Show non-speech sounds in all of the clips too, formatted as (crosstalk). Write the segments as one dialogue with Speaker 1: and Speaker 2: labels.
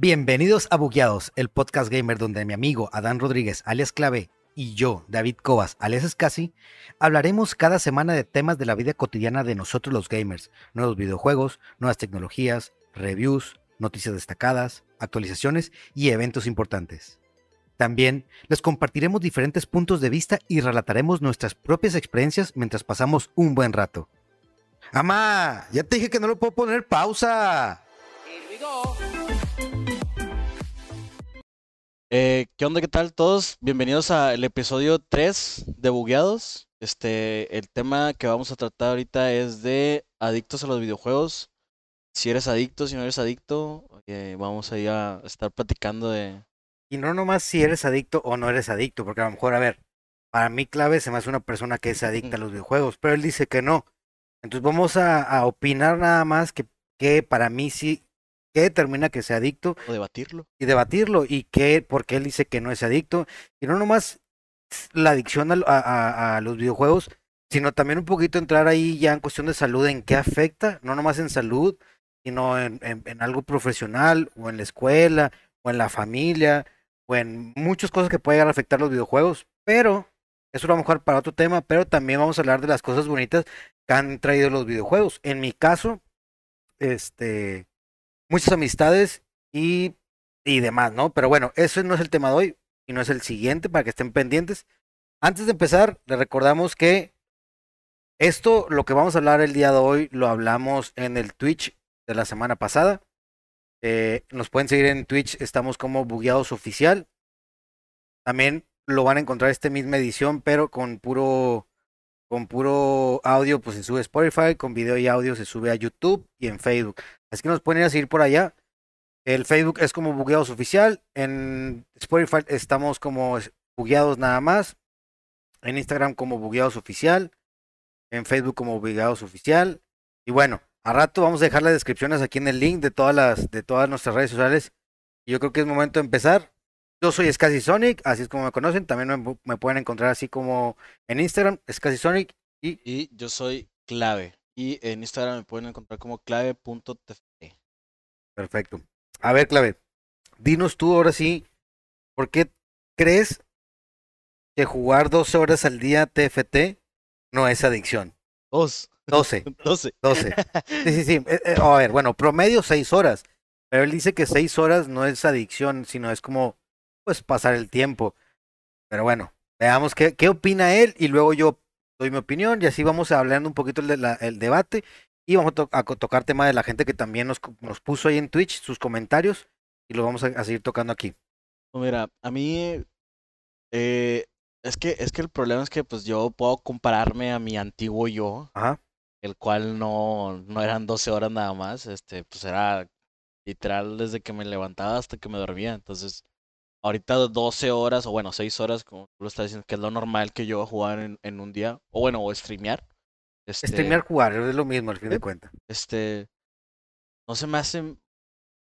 Speaker 1: Bienvenidos a Bugueados, el podcast gamer donde mi amigo Adán Rodríguez, alias Clave, y yo, David Cobas, alias Escasi, hablaremos cada semana de temas de la vida cotidiana de nosotros los gamers, nuevos videojuegos, nuevas tecnologías, reviews, noticias destacadas, actualizaciones y eventos importantes. También les compartiremos diferentes puntos de vista y relataremos nuestras propias experiencias mientras pasamos un buen rato. ¡Amá! Ya te dije que no lo puedo poner pausa.
Speaker 2: Eh, ¿Qué onda? ¿Qué tal todos? Bienvenidos al episodio 3 de Bugueados. Este, el tema que vamos a tratar ahorita es de adictos a los videojuegos. Si eres adicto, si no eres adicto, eh, vamos a ir a estar platicando de...
Speaker 1: Y no nomás si eres adicto o no eres adicto, porque a lo mejor, a ver, para mí clave se me hace una persona que es adicta a los videojuegos, pero él dice que no. Entonces vamos a, a opinar nada más que, que para mí sí qué determina que sea adicto.
Speaker 2: O debatirlo.
Speaker 1: Y debatirlo. Y qué, porque él dice que no es adicto. Y no nomás la adicción a, a, los videojuegos, sino también un poquito entrar ahí ya en cuestión de salud, en qué afecta, no nomás en salud, sino en, en, algo profesional, o en la escuela, o en la familia, o en muchas cosas que pueden afectar los videojuegos. Pero, eso lo vamos a dejar para otro tema, pero también vamos a hablar de las cosas bonitas que han traído los videojuegos. En mi caso, este, muchas amistades y, y demás, ¿no? Pero bueno, eso no es el tema de hoy y no es el siguiente para que estén pendientes. Antes de empezar, les recordamos que esto, lo que vamos a hablar el día de hoy, lo hablamos en el Twitch de la semana pasada. Eh, nos pueden seguir en Twitch, estamos como Bugueados Oficial. También lo van a encontrar esta misma edición, pero con puro con puro audio, pues se sube a Spotify, con video y audio se sube a YouTube y en Facebook. Así que nos pueden ir a seguir por allá. El Facebook es como Bugueados Oficial. En Spotify estamos como Bugueados nada más. En Instagram como Bugueados Oficial. En Facebook como Bugueados Oficial. Y bueno, a rato vamos a dejar las descripciones aquí en el link de todas las de todas nuestras redes sociales. Yo creo que es momento de empezar. Yo soy Scasy Sonic, así es como me conocen. También me, pueden encontrar así como en Instagram, Scasy Sonic. Y...
Speaker 2: y yo soy Clave. Y en Instagram me pueden encontrar como clave.tft.
Speaker 1: Perfecto. A ver, Clave, dinos tú ahora sí, ¿por qué crees que jugar 12 horas al día TFT no es adicción?
Speaker 2: Dos.
Speaker 1: 12.
Speaker 2: 12.
Speaker 1: 12. Sí, sí, sí. (laughs) Eh, eh, a ver, bueno, promedio 6 horas. Pero él dice que 6 horas no es adicción, sino es como, pues, pasar el tiempo. Pero bueno, veamos qué, qué opina él y luego yo doy mi opinión y así vamos a hablar un poquito el, de el debate y vamos a, tocar tema de la gente que también nos, nos, puso ahí en Twitch sus comentarios y lo vamos a, seguir tocando aquí.
Speaker 2: Mira, a mí eh, es que es que el problema es que pues yo puedo compararme a mi antiguo yo, el cual no, no eran 12 horas nada más, este, pues era literal desde que me levantaba hasta que me dormía, entonces ahorita 12 horas, o bueno, 6 horas, como tú lo estás diciendo, que es lo normal que yo voy a jugar en, en un día, o bueno, o streamear.
Speaker 1: Este, streamear, jugar, es lo mismo al fin de cuentas.
Speaker 2: Este, no se me hace,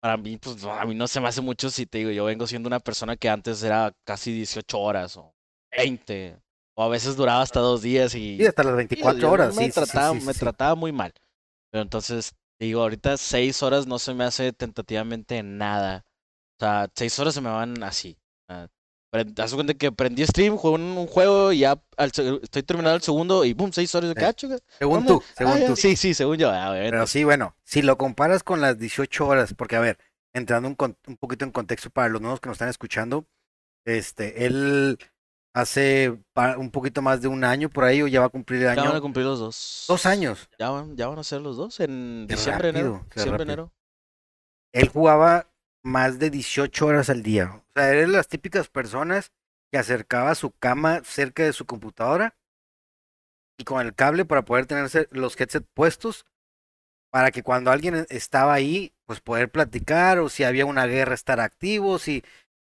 Speaker 2: para mí, pues a mí no se me hace mucho si te digo, yo vengo siendo una persona que antes era casi 18 horas o 20, o a veces duraba hasta dos días y...
Speaker 1: Sí, hasta las 24 horas,
Speaker 2: me
Speaker 1: sí,
Speaker 2: trataba,
Speaker 1: sí,
Speaker 2: Me trataba muy mal. Pero entonces, digo, ahorita 6 horas no se me hace tentativamente nada. O sea, seis horas se me van así. Te das cuenta que prendí stream, juego un, juego y ya estoy terminando el segundo y boom, seis horas de cacho.
Speaker 1: Según tú, según
Speaker 2: ah,
Speaker 1: tú.
Speaker 2: Sí, sí, según yo.
Speaker 1: Pero sí, bueno, si lo comparas con las 18 horas, porque a ver, entrando un, un poquito en contexto para los nuevos que nos están escuchando, este, él hace un poquito más de un año por ahí o ya va a cumplir el año.
Speaker 2: Ya van a cumplir los dos.
Speaker 1: Dos años.
Speaker 2: Ya van, ya van a ser los dos en diciembre, enero. Diciembre, enero.
Speaker 1: Él jugaba más de 18 horas al día. O sea, eres las típicas personas que acercaba su cama cerca de su computadora y con el cable para poder tener los headsets puestos para que cuando alguien estaba ahí, pues poder platicar o si había una guerra estar activos y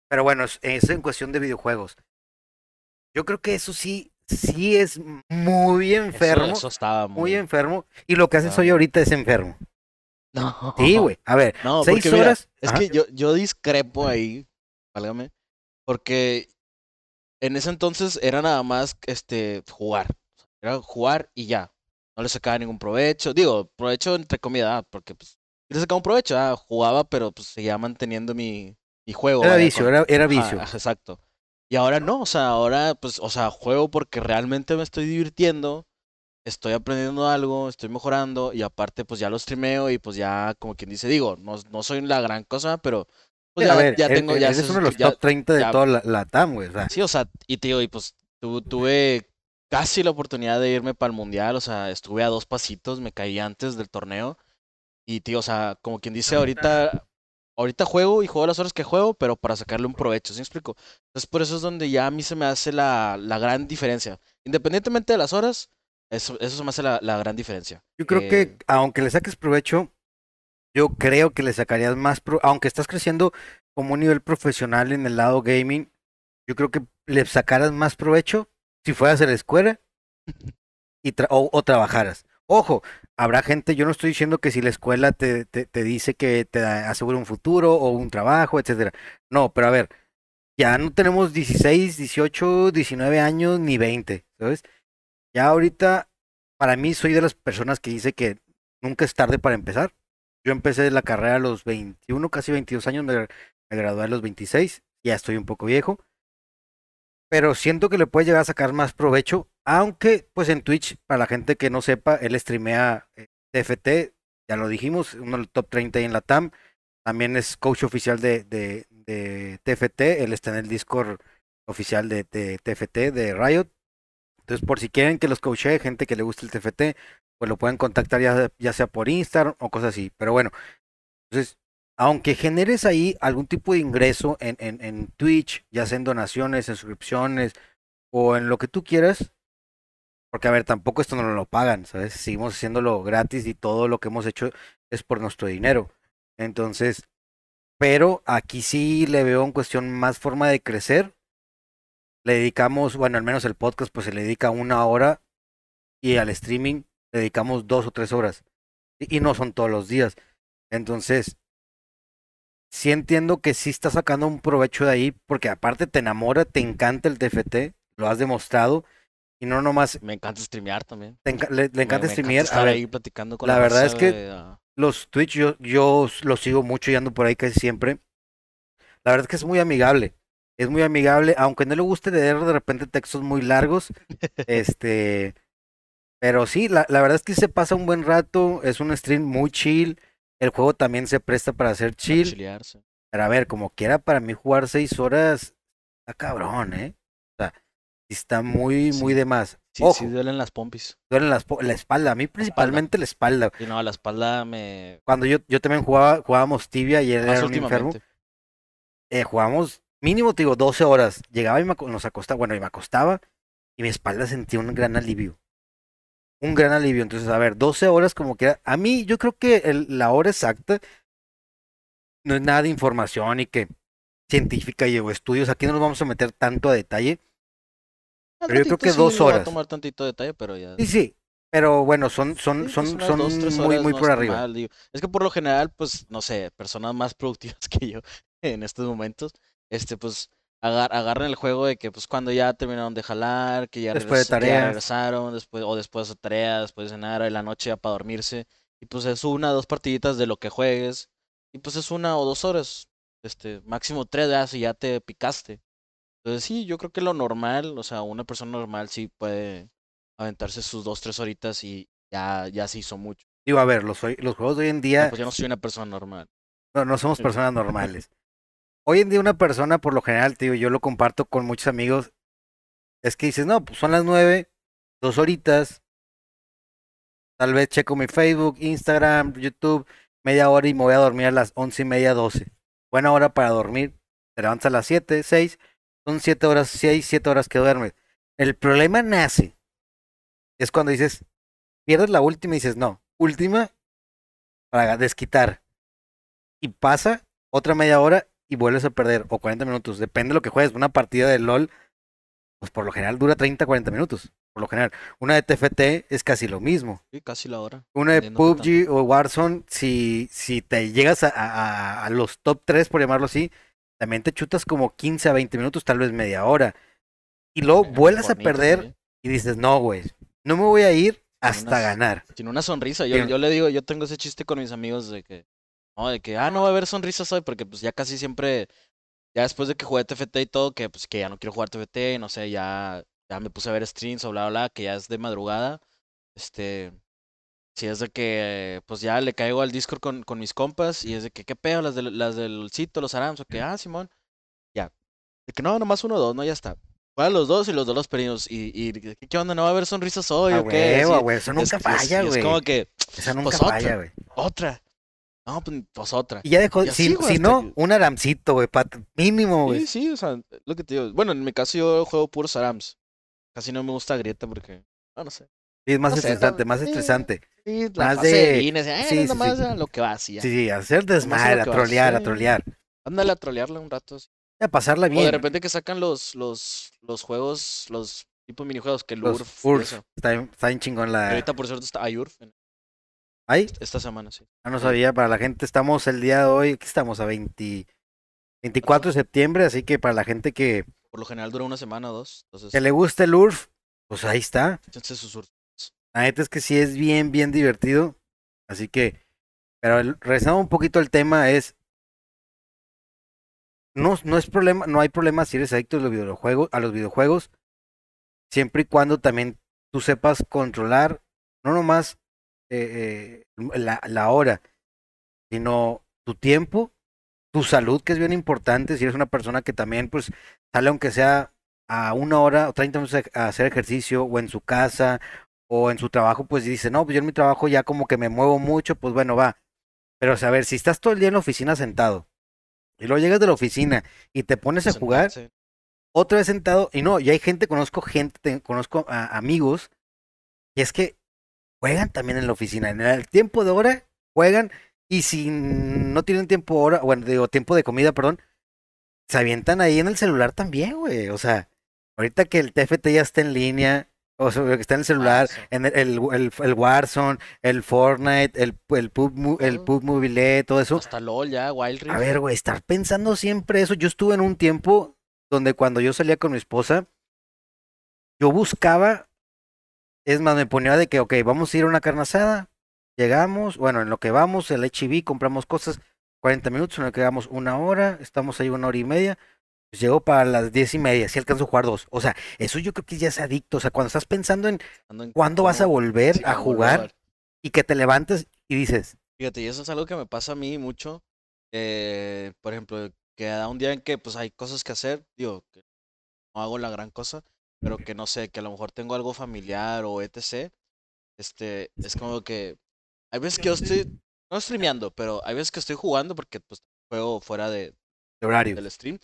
Speaker 1: pero bueno, es, en cuestión de videojuegos. Yo creo que eso sí sí es muy enfermo.
Speaker 2: Eso, estaba
Speaker 1: muy... enfermo y lo que haces hoy ahorita es enfermo.
Speaker 2: No.
Speaker 1: Sí, güey. A ver,
Speaker 2: no,
Speaker 1: seis horas.
Speaker 2: es que yo, yo discrepo ahí, válgame, porque en ese entonces era nada más este jugar. Era jugar y ya. No le sacaba ningún provecho. Digo, provecho entre comida, porque pues le sacaba un provecho, ah, jugaba, pero pues seguía manteniendo mi, mi juego.
Speaker 1: Era vicio, era, era vicio.
Speaker 2: exacto. Y ahora no, o sea, ahora pues, o sea, juego porque realmente me estoy divirtiendo, estoy aprendiendo algo, estoy mejorando y aparte pues ya lo streameo y pues ya como quien dice, digo, no, no soy la gran cosa, pero
Speaker 1: pues ya, ya tengo, ya eres uno de los top 30 de toda la, TAM, güey.
Speaker 2: Sí, o sea, y tío, y pues tuve casi la oportunidad de irme para el mundial, o sea, estuve a dos pasitos, me caí antes del torneo. Y tío, o sea, como quien dice, ahorita, ahorita juego y juego las horas que juego, pero para sacarle un provecho, ¿sí me explico? Entonces por eso es donde ya a mí se me hace la, la gran diferencia. Independientemente de las horas, eso, eso se me hace la, la gran diferencia.
Speaker 1: Yo creo que aunque le saques provecho, yo creo que le sacarías más, pro aunque estás creciendo como un nivel profesional en el lado gaming, yo creo que le sacaras más provecho si fueras a la escuela y o, trabajaras. Ojo, habrá gente, yo no estoy diciendo que si la escuela te, te, te dice que te asegura un futuro o un trabajo, etcétera. No, pero a ver, ya no tenemos 16, 18, 19 años ni 20, ¿sabes? Ya ahorita, para mí, soy de las personas que dice que nunca es tarde para empezar. Yo empecé la carrera a los 21, casi 22 años, me, gradué a los 26, ya estoy un poco viejo. Pero siento que le puede llegar a sacar más provecho, aunque pues en Twitch, para la gente que no sepa, él streamea TFT, eh, ya lo dijimos, uno del top 30 ahí en la TAM, también es coach oficial de, de, de TFT, él está en el Discord oficial de, de, TFT, de Riot, entonces por si quieren que los coachee, gente que le guste el TFT, pues lo pueden contactar ya, ya sea por Instagram o cosas así, pero bueno, entonces aunque generes ahí algún tipo de ingreso en, en, en Twitch, ya sea en donaciones, en suscripciones o en lo que tú quieras, porque a ver, tampoco esto no lo pagan, ¿sabes? Seguimos haciéndolo gratis y todo lo que hemos hecho es por nuestro dinero. Entonces, pero aquí sí le veo en cuestión más forma de crecer. Le dedicamos, bueno, al menos el podcast pues se le dedica una hora y al streaming le dedicamos dos o tres horas. Y no son todos los días. Entonces, sí entiendo que sí está sacando un provecho de ahí, porque aparte te enamora, te encanta el TFT, lo has demostrado, y no nomás...
Speaker 2: Me encanta streamear también.
Speaker 1: le, encanta streamear.
Speaker 2: estar ahí platicando con
Speaker 1: la, la verdad es que ah. los Twitch yo, yo los sigo mucho y ando por ahí casi siempre. La verdad es que es muy amigable. Es muy amigable, aunque no le guste leer de repente textos muy largos. este... Pero sí, la, la verdad es que se pasa un buen rato, es un stream muy chill. El juego también se presta para hacer chill. Pero a ver, como quiera, para mí jugar seis horas está cabrón, ¿eh? O sea, está muy, muy de más.
Speaker 2: Sí, sí, duelen las pompis.
Speaker 1: Duelen las la espalda, a mí principalmente la espalda.
Speaker 2: Sí, no, la espalda me...
Speaker 1: Cuando yo, yo también jugaba, jugábamos tibia y él era un enfermo. Eh, jugábamos mínimo, te digo, 12 horas. Llegaba y me, nos acostaba, bueno, y me acostaba y mi espalda sentía un gran alivio un gran alivio. Entonces, a ver, 12 horas como que... A mí yo creo que el, la hora exacta no es nada de información y que científica y estudios. Aquí no nos vamos a meter tanto a detalle. Pero yo creo que dos horas.
Speaker 2: tomar tantito detalle, pero ya.
Speaker 1: Sí, sí. Pero bueno, son, son, son, son muy, muy por arriba.
Speaker 2: es que por lo general, pues, no sé, personas más productivas (laughs) que yo en estos momentos, este, pues, agar agarran el juego de que pues cuando ya terminaron de jalar, que ya,
Speaker 1: después de
Speaker 2: regresaron, después, o después de tarea, después de cenar, en la noche ya para dormirse. Y pues es una, dos partiditas de lo que juegues. Y pues es una o dos horas. Este, máximo tres ya si ya te picaste. Entonces sí, yo creo que lo normal, o sea, una persona normal sí puede aventarse sus dos, tres horitas y ya, ya se hizo mucho.
Speaker 1: Digo, a ver, los, los juegos de hoy en día.
Speaker 2: pues yo no soy una persona normal.
Speaker 1: No, no somos (laughs) personas normales. Hoy en día una persona, por lo general, tío, yo lo comparto con muchos amigos, es que dices, no, pues son las nueve, dos horitas, tal vez checo mi Facebook, Instagram, YouTube, media hora y me voy a dormir a las once y media, doce. Buena hora para dormir, te levantas a las siete, seis, son siete horas, seis, siete horas que duermes. El problema nace, es cuando dices, pierdes la última y dices, no, última para desquitar. Y pasa otra media hora y vuelves a perder, o 40 minutos, depende de lo que juegues. Una partida de LOL, pues por lo general dura 30, 40 minutos. Por lo general, una de TFT es casi lo mismo.
Speaker 2: Sí, casi la hora.
Speaker 1: Una de PUBG o Warzone, si, si te llegas a, a, los top 3, por llamarlo así, también te chutas como 15 a 20 minutos, tal vez media hora. Y luego vuelves a perder y dices, no, güey, no me voy a ir hasta ganar.
Speaker 2: Sin una sonrisa. Yo, yo le digo, yo tengo ese chiste con mis amigos de que ¿no? De que, ah, no va a haber sonrisas hoy, porque pues ya casi siempre, ya después de que jugué TFT y todo, que pues que ya no quiero jugar TFT, no sé, ya, ya me puse a ver streams o bla, bla, bla, que ya es de madrugada, este, si es de que, pues ya le caigo al Discord con, con mis compas y es de que, ¿qué pedo? Las, de, las del sitio, los Arams, o que, ah, Simón, ya. De que no, nomás uno o dos, no, ya está. Para los dos y los dos los perinos. Y, y, ¿qué onda? ¿No va a haber sonrisas hoy o qué?
Speaker 1: güey, eso nunca falla, güey.
Speaker 2: Es, como que,
Speaker 1: Esa nunca pues falla, güey.
Speaker 2: Otra. No, pues, pues, otra.
Speaker 1: Y ya dejó, si, si no, un aramcito, güey, mínimo, güey.
Speaker 2: Sí, sí, o sea, lo que te digo. Bueno, en mi caso yo juego puros arams. Casi no me gusta grieta porque, no, no sé.
Speaker 1: Sí, es más estresante, más estresante.
Speaker 2: Sí, más de... de sí, sí, nomás a lo que va, sí,
Speaker 1: ya. Sí, sí, hacer desmadre, a trolear, a trolear.
Speaker 2: Ándale a trolearla un rato.
Speaker 1: A pasarla bien. O
Speaker 2: de repente que sacan los, los, los juegos, los tipos minijuegos que el
Speaker 1: URF. URF. Está, está bien chingón la.
Speaker 2: ahorita, por cierto, está hay URF.
Speaker 1: ¿Hay?
Speaker 2: Esta semana, sí.
Speaker 1: Ah, no sabía, para la gente estamos el día de hoy, aquí estamos a 20, 24 de septiembre, así que para la gente que...
Speaker 2: Por lo general dura una semana o dos. Entonces...
Speaker 1: Que le guste el URF, pues ahí está.
Speaker 2: Sus
Speaker 1: la neta es que sí es bien, bien divertido. Así que, pero regresando un poquito al tema es... No, no es problema, no hay problema si eres adicto a los videojuegos, a los videojuegos, siempre y cuando también tú sepas controlar, no nomás eh, eh, la, la hora, sino tu tiempo, tu salud, que es bien importante. Si eres una persona que también, pues, sale aunque sea a una hora o 30 minutos a hacer ejercicio, o en su casa, o en su trabajo, pues dice, no, pues yo en mi trabajo ya como que me muevo mucho, pues bueno, va. Pero a ver, si estás todo el día en la oficina sentado, y luego llegas de la oficina y te pones a jugar, otra vez sentado, y no, y hay gente, conozco gente, conozco a amigos, y es que juegan también en la oficina. En el tiempo de hora juegan y si no tienen tiempo hora, bueno, digo, tiempo de comida, perdón, se avientan ahí en el celular también, güey. O sea, ahorita que el TFT ya está en línea, o sea, que está en el celular, ah, en el, el, el, Warzone, el Fortnite, el, el PUB, el PUB Mobile, todo eso.
Speaker 2: Hasta LOL ya, Wild Rift.
Speaker 1: A ver, güey, estar pensando siempre eso. Yo estuve en un tiempo donde cuando yo salía con mi esposa, yo buscaba es más, me ponía de que, ok, vamos a ir a una carne asada. Llegamos, bueno, en lo que vamos, el HB, compramos cosas, 40 minutos, en lo que vamos una hora, estamos ahí una hora y media. Pues llegó para las diez y media, si alcanzo a jugar dos. O sea, eso yo creo que ya es adicto. O sea, cuando estás pensando en, cuándo vas a volver a jugar y que te levantes y dices.
Speaker 2: Fíjate, y eso es algo que me pasa a mí mucho. Eh, por ejemplo, que da un día en que pues hay cosas que hacer, digo, que no hago la gran cosa, pero que no sé, que a lo mejor tengo algo familiar o etc. Este, es como que hay veces que yo estoy, no streameando, pero hay veces que estoy jugando porque pues juego fuera de,
Speaker 1: horario
Speaker 2: del stream.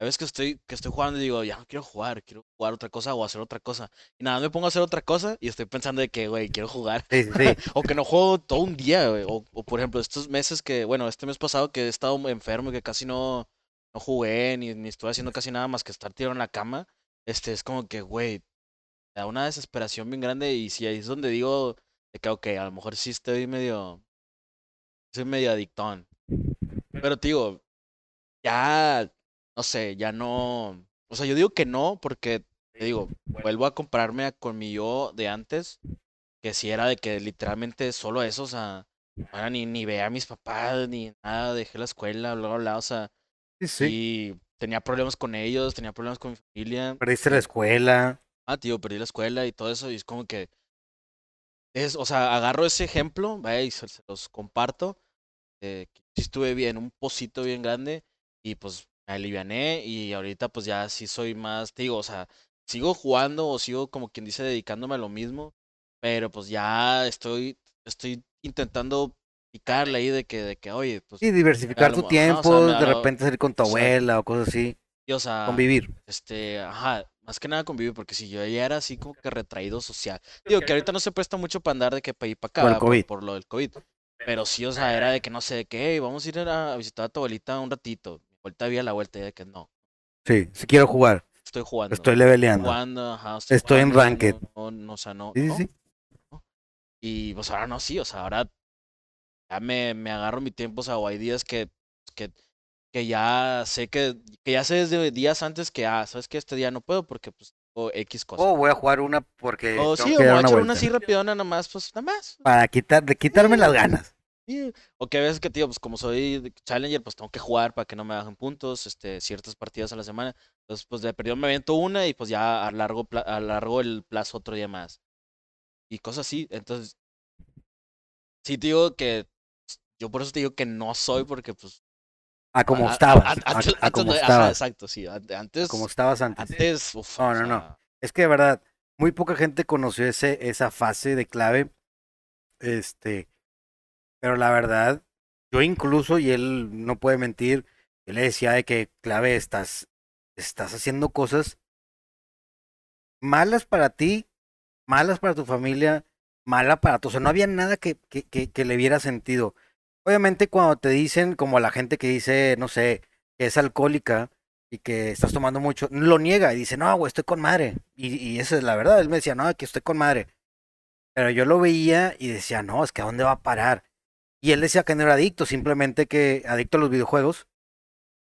Speaker 2: Hay veces que estoy, que estoy jugando y digo, ya no quiero jugar, quiero jugar otra cosa o hacer otra cosa. Y nada, me pongo a hacer otra cosa y estoy pensando de que, güey, quiero jugar.
Speaker 1: Sí, sí. (laughs)
Speaker 2: o que no juego todo un día, güey. O, o, por ejemplo, estos meses que, bueno, este mes pasado que he estado enfermo y que casi no, no jugué ni, ni estuve haciendo casi nada más que estar tirado en la cama este, es como que, güey, da una desesperación bien grande y si ahí es donde digo de que, ok, a lo mejor sí estoy medio, soy medio adictón. Pero, digo, ya, no sé, ya no, o sea, yo digo que no porque, te digo, vuelvo a comprarme con mi yo de antes, que si era de que literalmente solo eso, o sea, ni, ni ve a mis papás, ni nada, dejé la escuela, bla, bla, bla, o sea,
Speaker 1: sí, sí
Speaker 2: tenía problemas con ellos, tenía problemas con mi familia.
Speaker 1: Perdiste la escuela.
Speaker 2: Ah, tío, perdí la escuela y todo eso, y es como que. Es, o sea, agarro ese ejemplo, vaya, y se, los comparto. Eh, estuve bien, un pocito bien grande, y pues me aliviané, y ahorita pues ya sí soy más, te digo, o sea, sigo jugando o sigo como quien dice dedicándome a lo mismo, pero pues ya estoy, estoy intentando picarle ahí de que, de que oye, pues.
Speaker 1: Sí, diversificar tu tiempo, de repente salir con tu abuela o cosas así.
Speaker 2: Y, o sea,
Speaker 1: convivir.
Speaker 2: Este, ajá, más que nada convivir, porque si yo ya era así como que retraído social. Digo que ahorita no se presta mucho para andar de que para ir para acá, por, lo del COVID. Pero sí, o sea, era de que no sé, de que, hey, vamos a ir a visitar a tu abuelita un ratito. Vuelta había la vuelta y de que no.
Speaker 1: Sí, si quiero jugar.
Speaker 2: Estoy jugando.
Speaker 1: Estoy leveleando.
Speaker 2: Jugando, ajá,
Speaker 1: estoy, en ranked.
Speaker 2: No, no, o sea, no.
Speaker 1: Sí, sí,
Speaker 2: Y pues ahora no, sí, o sea, ahora ya me, me agarro mi tiempo, o sea, o hay días que, que, que ya sé que, que ya sé desde días antes que, ah, sabes que este día no puedo porque pues o X cosas.
Speaker 1: O voy a jugar una porque.
Speaker 2: O sí, o voy a echar una así rapidona nomás, pues nada más.
Speaker 1: Para quitar, de quitarme las ganas.
Speaker 2: o que a veces que, tío, pues como soy Challenger, pues tengo que jugar para que no me bajen puntos, este, ciertas partidas a la semana. Entonces, pues de perdido me aviento una y pues ya alargo, alargo el plazo otro día más. Y cosas así. Entonces, sí digo que yo por eso te digo que no soy porque pues
Speaker 1: a como estabas. A, como estabas.
Speaker 2: exacto, sí. Antes.
Speaker 1: Como estabas antes.
Speaker 2: Antes, uf,
Speaker 1: No, no, no. Es que de verdad, muy poca gente conoció ese, esa fase de clave. Este. Pero la verdad, yo incluso, y él no puede mentir, él le decía de que clave estás, estás haciendo cosas malas para ti, malas para tu familia, mala para tu. O sea, no había nada que, que, que, que le viera sentido. Obviamente cuando te dicen, como la gente que dice, no sé, que es alcohólica y que estás tomando mucho, lo niega y dice, no, güey, estoy con madre. Y, y esa es la verdad. Él me decía, no, que estoy con madre. Pero yo lo veía y decía, no, es que ¿a dónde va a parar? Y él decía que no era adicto, simplemente que adicto a los videojuegos.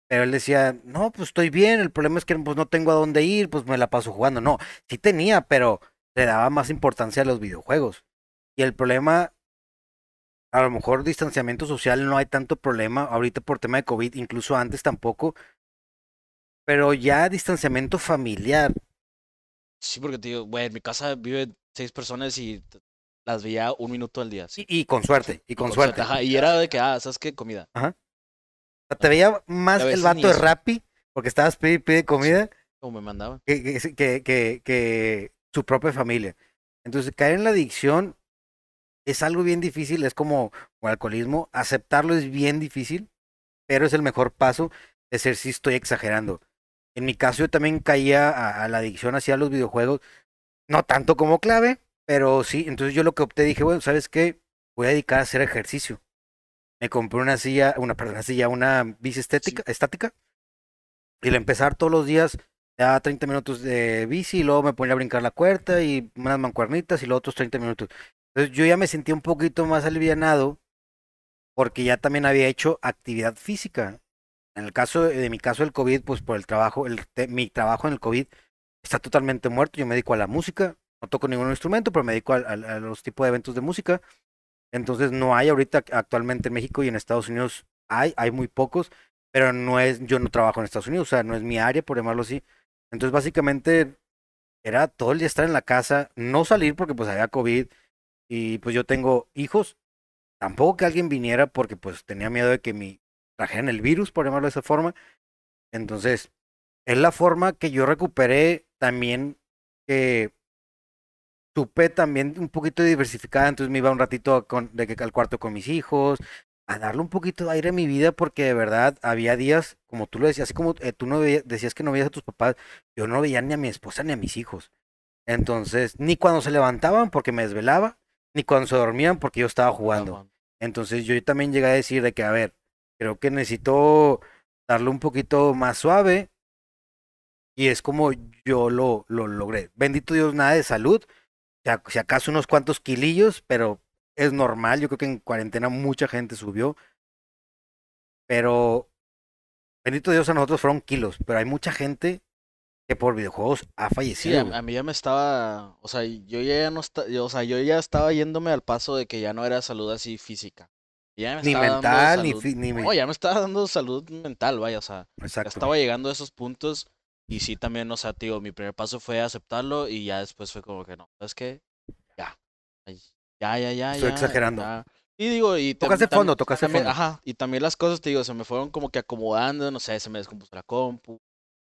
Speaker 1: Pero él decía, no, pues estoy bien, el problema es que pues, no tengo a dónde ir, pues me la paso jugando. No, sí tenía, pero le daba más importancia a los videojuegos. Y el problema a lo mejor distanciamiento social no hay tanto problema, ahorita por tema de COVID, incluso antes tampoco, pero ya distanciamiento familiar.
Speaker 2: Sí, porque te digo, güey, en mi casa viven seis personas y las veía un minuto al día. Sí.
Speaker 1: Y, con suerte, y con, suerte.
Speaker 2: Ajá, y era de que, ah, ¿sabes qué? Comida.
Speaker 1: Ajá. te veía más el vato de Rappi, porque estabas pide, pide comida.
Speaker 2: Como me mandaban.
Speaker 1: Que, que, que, que, su propia familia. Entonces, caer en la adicción es algo bien difícil, es como el alcoholismo, aceptarlo es bien difícil, pero es el mejor paso de ser si estoy exagerando. En mi caso yo también caía a, la adicción hacia los videojuegos, no tanto como clave, pero sí, entonces yo lo que opté dije, bueno, ¿sabes qué? Voy a dedicar a hacer ejercicio. Me compré una silla, una, perdón, una silla, una bici estética, estática, y le empezar todos los días, ya 30 minutos de bici, y luego me ponía a brincar la cuerda y unas mancuernitas y luego otros 30 minutos. Entonces yo ya me sentí un poquito más alivianado porque ya también había hecho actividad física. En el caso de, mi caso del COVID, pues por el trabajo, el, mi trabajo en el COVID está totalmente muerto. Yo me dedico a la música, no toco ningún instrumento, pero me dedico a, a los tipos de eventos de música. Entonces no hay ahorita actualmente en México y en Estados Unidos hay, hay muy pocos, pero no es, yo no trabajo en Estados Unidos, o sea, no es mi área, por llamarlo así. Entonces básicamente era todo el día estar en la casa, no salir porque pues había COVID, y pues yo tengo hijos. Tampoco que alguien viniera porque pues tenía miedo de que me trajeran el virus, por llamarlo de esa forma. Entonces, es la forma que yo recuperé también que supe también un poquito diversificada, entonces me iba un ratito con, de al cuarto con mis hijos, a darle un poquito de aire a mi vida, porque de verdad había días, como tú lo decías, así como eh, tú no decías que no veías a tus papás, yo no veía ni a mi esposa ni a mis hijos. Entonces, ni cuando se levantaban, porque me desvelaba, ni cuando se dormían porque yo estaba jugando. Entonces yo también llegué a decir de que, a ver, creo que necesito darle un poquito más suave. Y es como yo lo, lo logré. Bendito Dios, nada de salud. Si acaso unos cuantos kilillos, pero es normal. Yo creo que en cuarentena mucha gente subió. Pero, bendito Dios, a nosotros fueron kilos. Pero hay mucha gente por videojuegos ha fallecido.
Speaker 2: Sí, a, mí ya me estaba, o sea, yo ya no está, o sea, yo ya estaba yéndome al paso de que ya no era salud así física.
Speaker 1: ni mental, ni, ni
Speaker 2: No, ya me estaba dando salud mental, vaya, o sea, ya estaba llegando a esos puntos y sí también, o sea, tío, mi primer paso fue aceptarlo y ya después fue como que no, ¿sabes qué? Ya, ya, ya, ya,
Speaker 1: Estoy exagerando.
Speaker 2: Y digo, y
Speaker 1: tocaste fondo, tocaste fondo.
Speaker 2: Ajá, y también las cosas, te digo, se me fueron como que acomodando, no sé, se me descompuso la compu,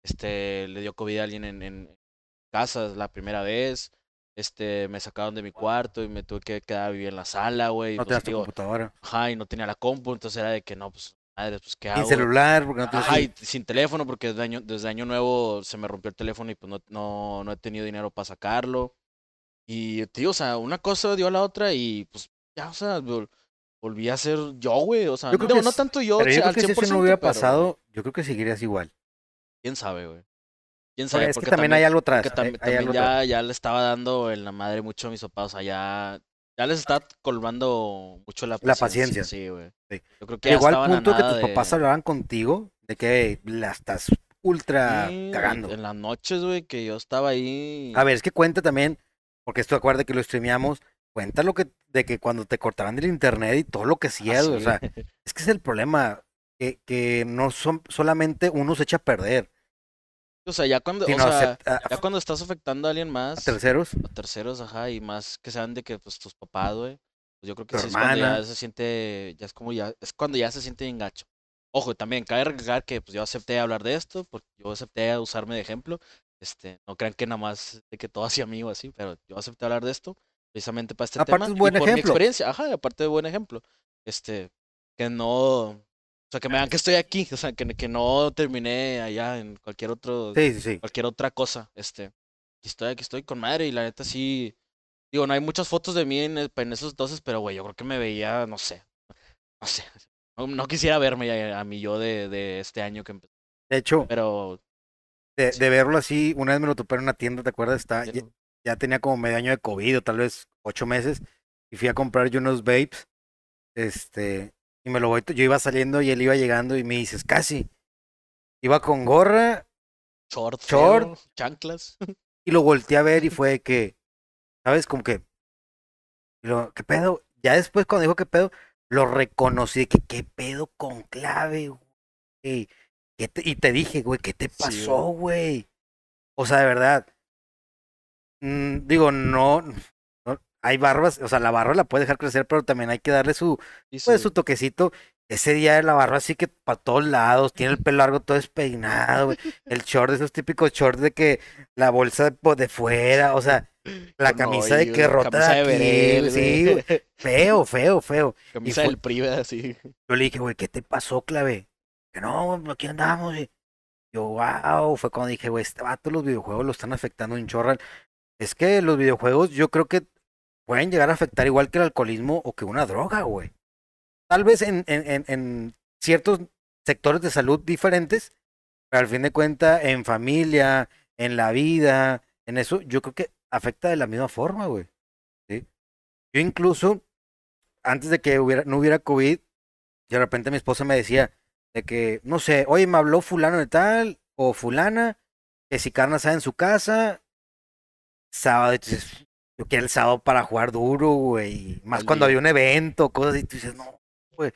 Speaker 2: este, le dio COVID a alguien en, en casa la primera vez. Este, me sacaron de mi cuarto y me tuve que quedar a vivir en la sala, güey.
Speaker 1: No pues, tenías computadora.
Speaker 2: Ajá, y no tenía la compu, entonces era de que no, pues, madre, pues, ¿qué hago?
Speaker 1: Sin celular, porque no
Speaker 2: Ajá, y sin teléfono, porque desde año, desde año nuevo se me rompió el teléfono y pues no, no, no he tenido dinero para sacarlo. Y, tío, o sea, una cosa dio a la otra y pues ya, o sea, volví a ser yo, güey. O sea, no, no tanto yo.
Speaker 1: Pero yo creo que si eso no hubiera pasado, yo creo que seguirías igual.
Speaker 2: ¿Quién sabe, güey? ¿Quién sabe?
Speaker 1: es que también, hay algo atrás.
Speaker 2: también, ya, ya le estaba dando en la madre mucho a mis papás. O sea, ya, ya les está colmando mucho la
Speaker 1: paciencia. La paciencia.
Speaker 2: Sí, güey.
Speaker 1: Yo creo que Igual punto que tus papás hablaban contigo de que la estás ultra cagando.
Speaker 2: En las noches, güey, que yo estaba ahí.
Speaker 1: A ver, es que cuenta también, porque esto acuerda que lo streameamos, cuenta lo que, de que cuando te cortaban el internet y todo lo que hacías, o sea, es que es el problema, que, que no son, solamente uno se echa a perder.
Speaker 2: O sea, ya cuando, o sea, ya cuando estás afectando a alguien más.
Speaker 1: ¿A terceros?
Speaker 2: A terceros, ajá, y más que sean de que, pues, tus papás, güey. Pues yo creo que sí es cuando ya se siente, ya es como ya, es cuando ya se siente engacho. Ojo, también cabe recalcar que pues yo acepté hablar de esto, porque yo acepté usarme de ejemplo. Este, no crean que nada más de que todo hacia mí o así, pero yo acepté hablar de esto precisamente para este
Speaker 1: tema.
Speaker 2: Es
Speaker 1: buen
Speaker 2: y
Speaker 1: por mi
Speaker 2: experiencia, ajá, aparte de buen ejemplo. Este, que no, o sea, que me vean que estoy aquí, o sea, que, que no terminé allá en cualquier otro,
Speaker 1: sí, sí, sí.
Speaker 2: cualquier otra cosa. Este, aquí estoy, aquí estoy con madre y la neta sí, digo, no hay muchas fotos de mí en, en esos entonces, pero güey, yo creo que me veía, no sé, no sé, (laughs) no, quisiera verme a, mí yo de, de este año que empezó.
Speaker 1: De hecho,
Speaker 2: pero
Speaker 1: de, de, verlo así, una vez me lo topé en una tienda, ¿te acuerdas? Está, ya, tenía como medio año de COVID o tal vez ocho meses y fui a comprar yo unos vapes. Este, y me lo voy, yo iba saliendo y él iba llegando y me dices, casi. Iba con gorra,
Speaker 2: short, short, chanclas. (laughs)
Speaker 1: Y lo volteé a ver y fue que, ¿sabes? Como que, lo, ¿qué pedo? Ya después cuando dijo qué pedo, lo reconocí, que qué pedo con clave, güey. y te dije, güey, ¿qué te pasó, güey? o sea, de verdad. Mm, digo, no, hay barbas, o sea, la barba la puede dejar crecer, pero también hay que darle su, pues, su toquecito. Ese día de la barba así que para todos lados, tiene el pelo largo todo despeinado, güey. El (laughs) short, esos típicos shorts de que la bolsa de, de fuera, o sea, la camisa de que rota de aquí, sí, feo, feo, feo.
Speaker 2: Camisa del así.
Speaker 1: Yo le dije, güey, ¿qué te pasó, clave? Que no, aquí andamos. Y yo, wow, fue cuando dije, güey, este vato los videojuegos lo están afectando en chorral. Es que los videojuegos yo creo que pueden llegar a afectar igual que el alcoholismo o que una droga, güey. Tal vez en, en, en ciertos sectores de salud diferentes, pero al fin de cuentas, en familia, en la vida, en eso, yo creo que afecta de la misma forma, güey. ¿sí? Yo incluso, antes de que no hubiera COVID, de repente mi esposa me decía de que, no sé, oye, me habló fulano de tal, o fulana, que si carne está en su casa, sábado, entonces, yo quiero el sábado para jugar duro, güey. Más cuando había un evento, cosas así, tú dices, no, güey.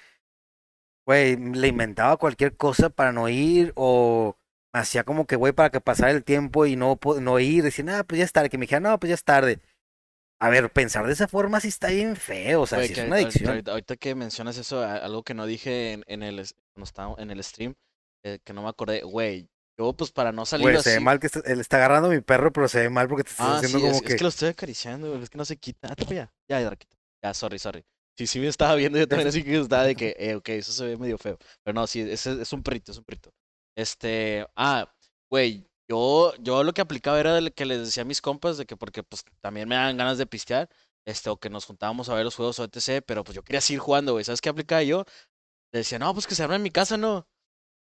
Speaker 1: Güey, le inventaba cualquier cosa para no ir, o hacía como que, güey, para que pasara el tiempo y no, no ir, decir, ah, pues ya es tarde, que me dijera, no, pues ya es tarde. A ver, pensar de esa forma sí está bien feo, o sea, sí es una adicción.
Speaker 2: Ahorita, que mencionas eso, algo que no dije en, en el, en el stream, eh, que no me acordé, güey, yo pues para no salir
Speaker 1: güey, se ve mal que él está agarrando a mi perro, pero se ve mal porque te estás ah, haciendo como
Speaker 2: es,
Speaker 1: que...
Speaker 2: es que lo estoy acariciando, es que no se quita. Ah, ya, ya, ya, ya, sorry, sorry. Sí, sí me estaba viendo yo también (laughs) así que estaba de que, eh, ok, eso se ve medio feo. Pero no, sí, es, es un perrito, es un perrito. Este, ah, güey, yo, yo lo que aplicaba era el que les decía a mis compas de que porque pues también me dan ganas de pistear, este, o que nos juntábamos a ver los juegos o etc, pero pues yo quería seguir jugando, güey. ¿Sabes qué aplicaba yo? Le decía, no, pues que se abra en mi casa, ¿no?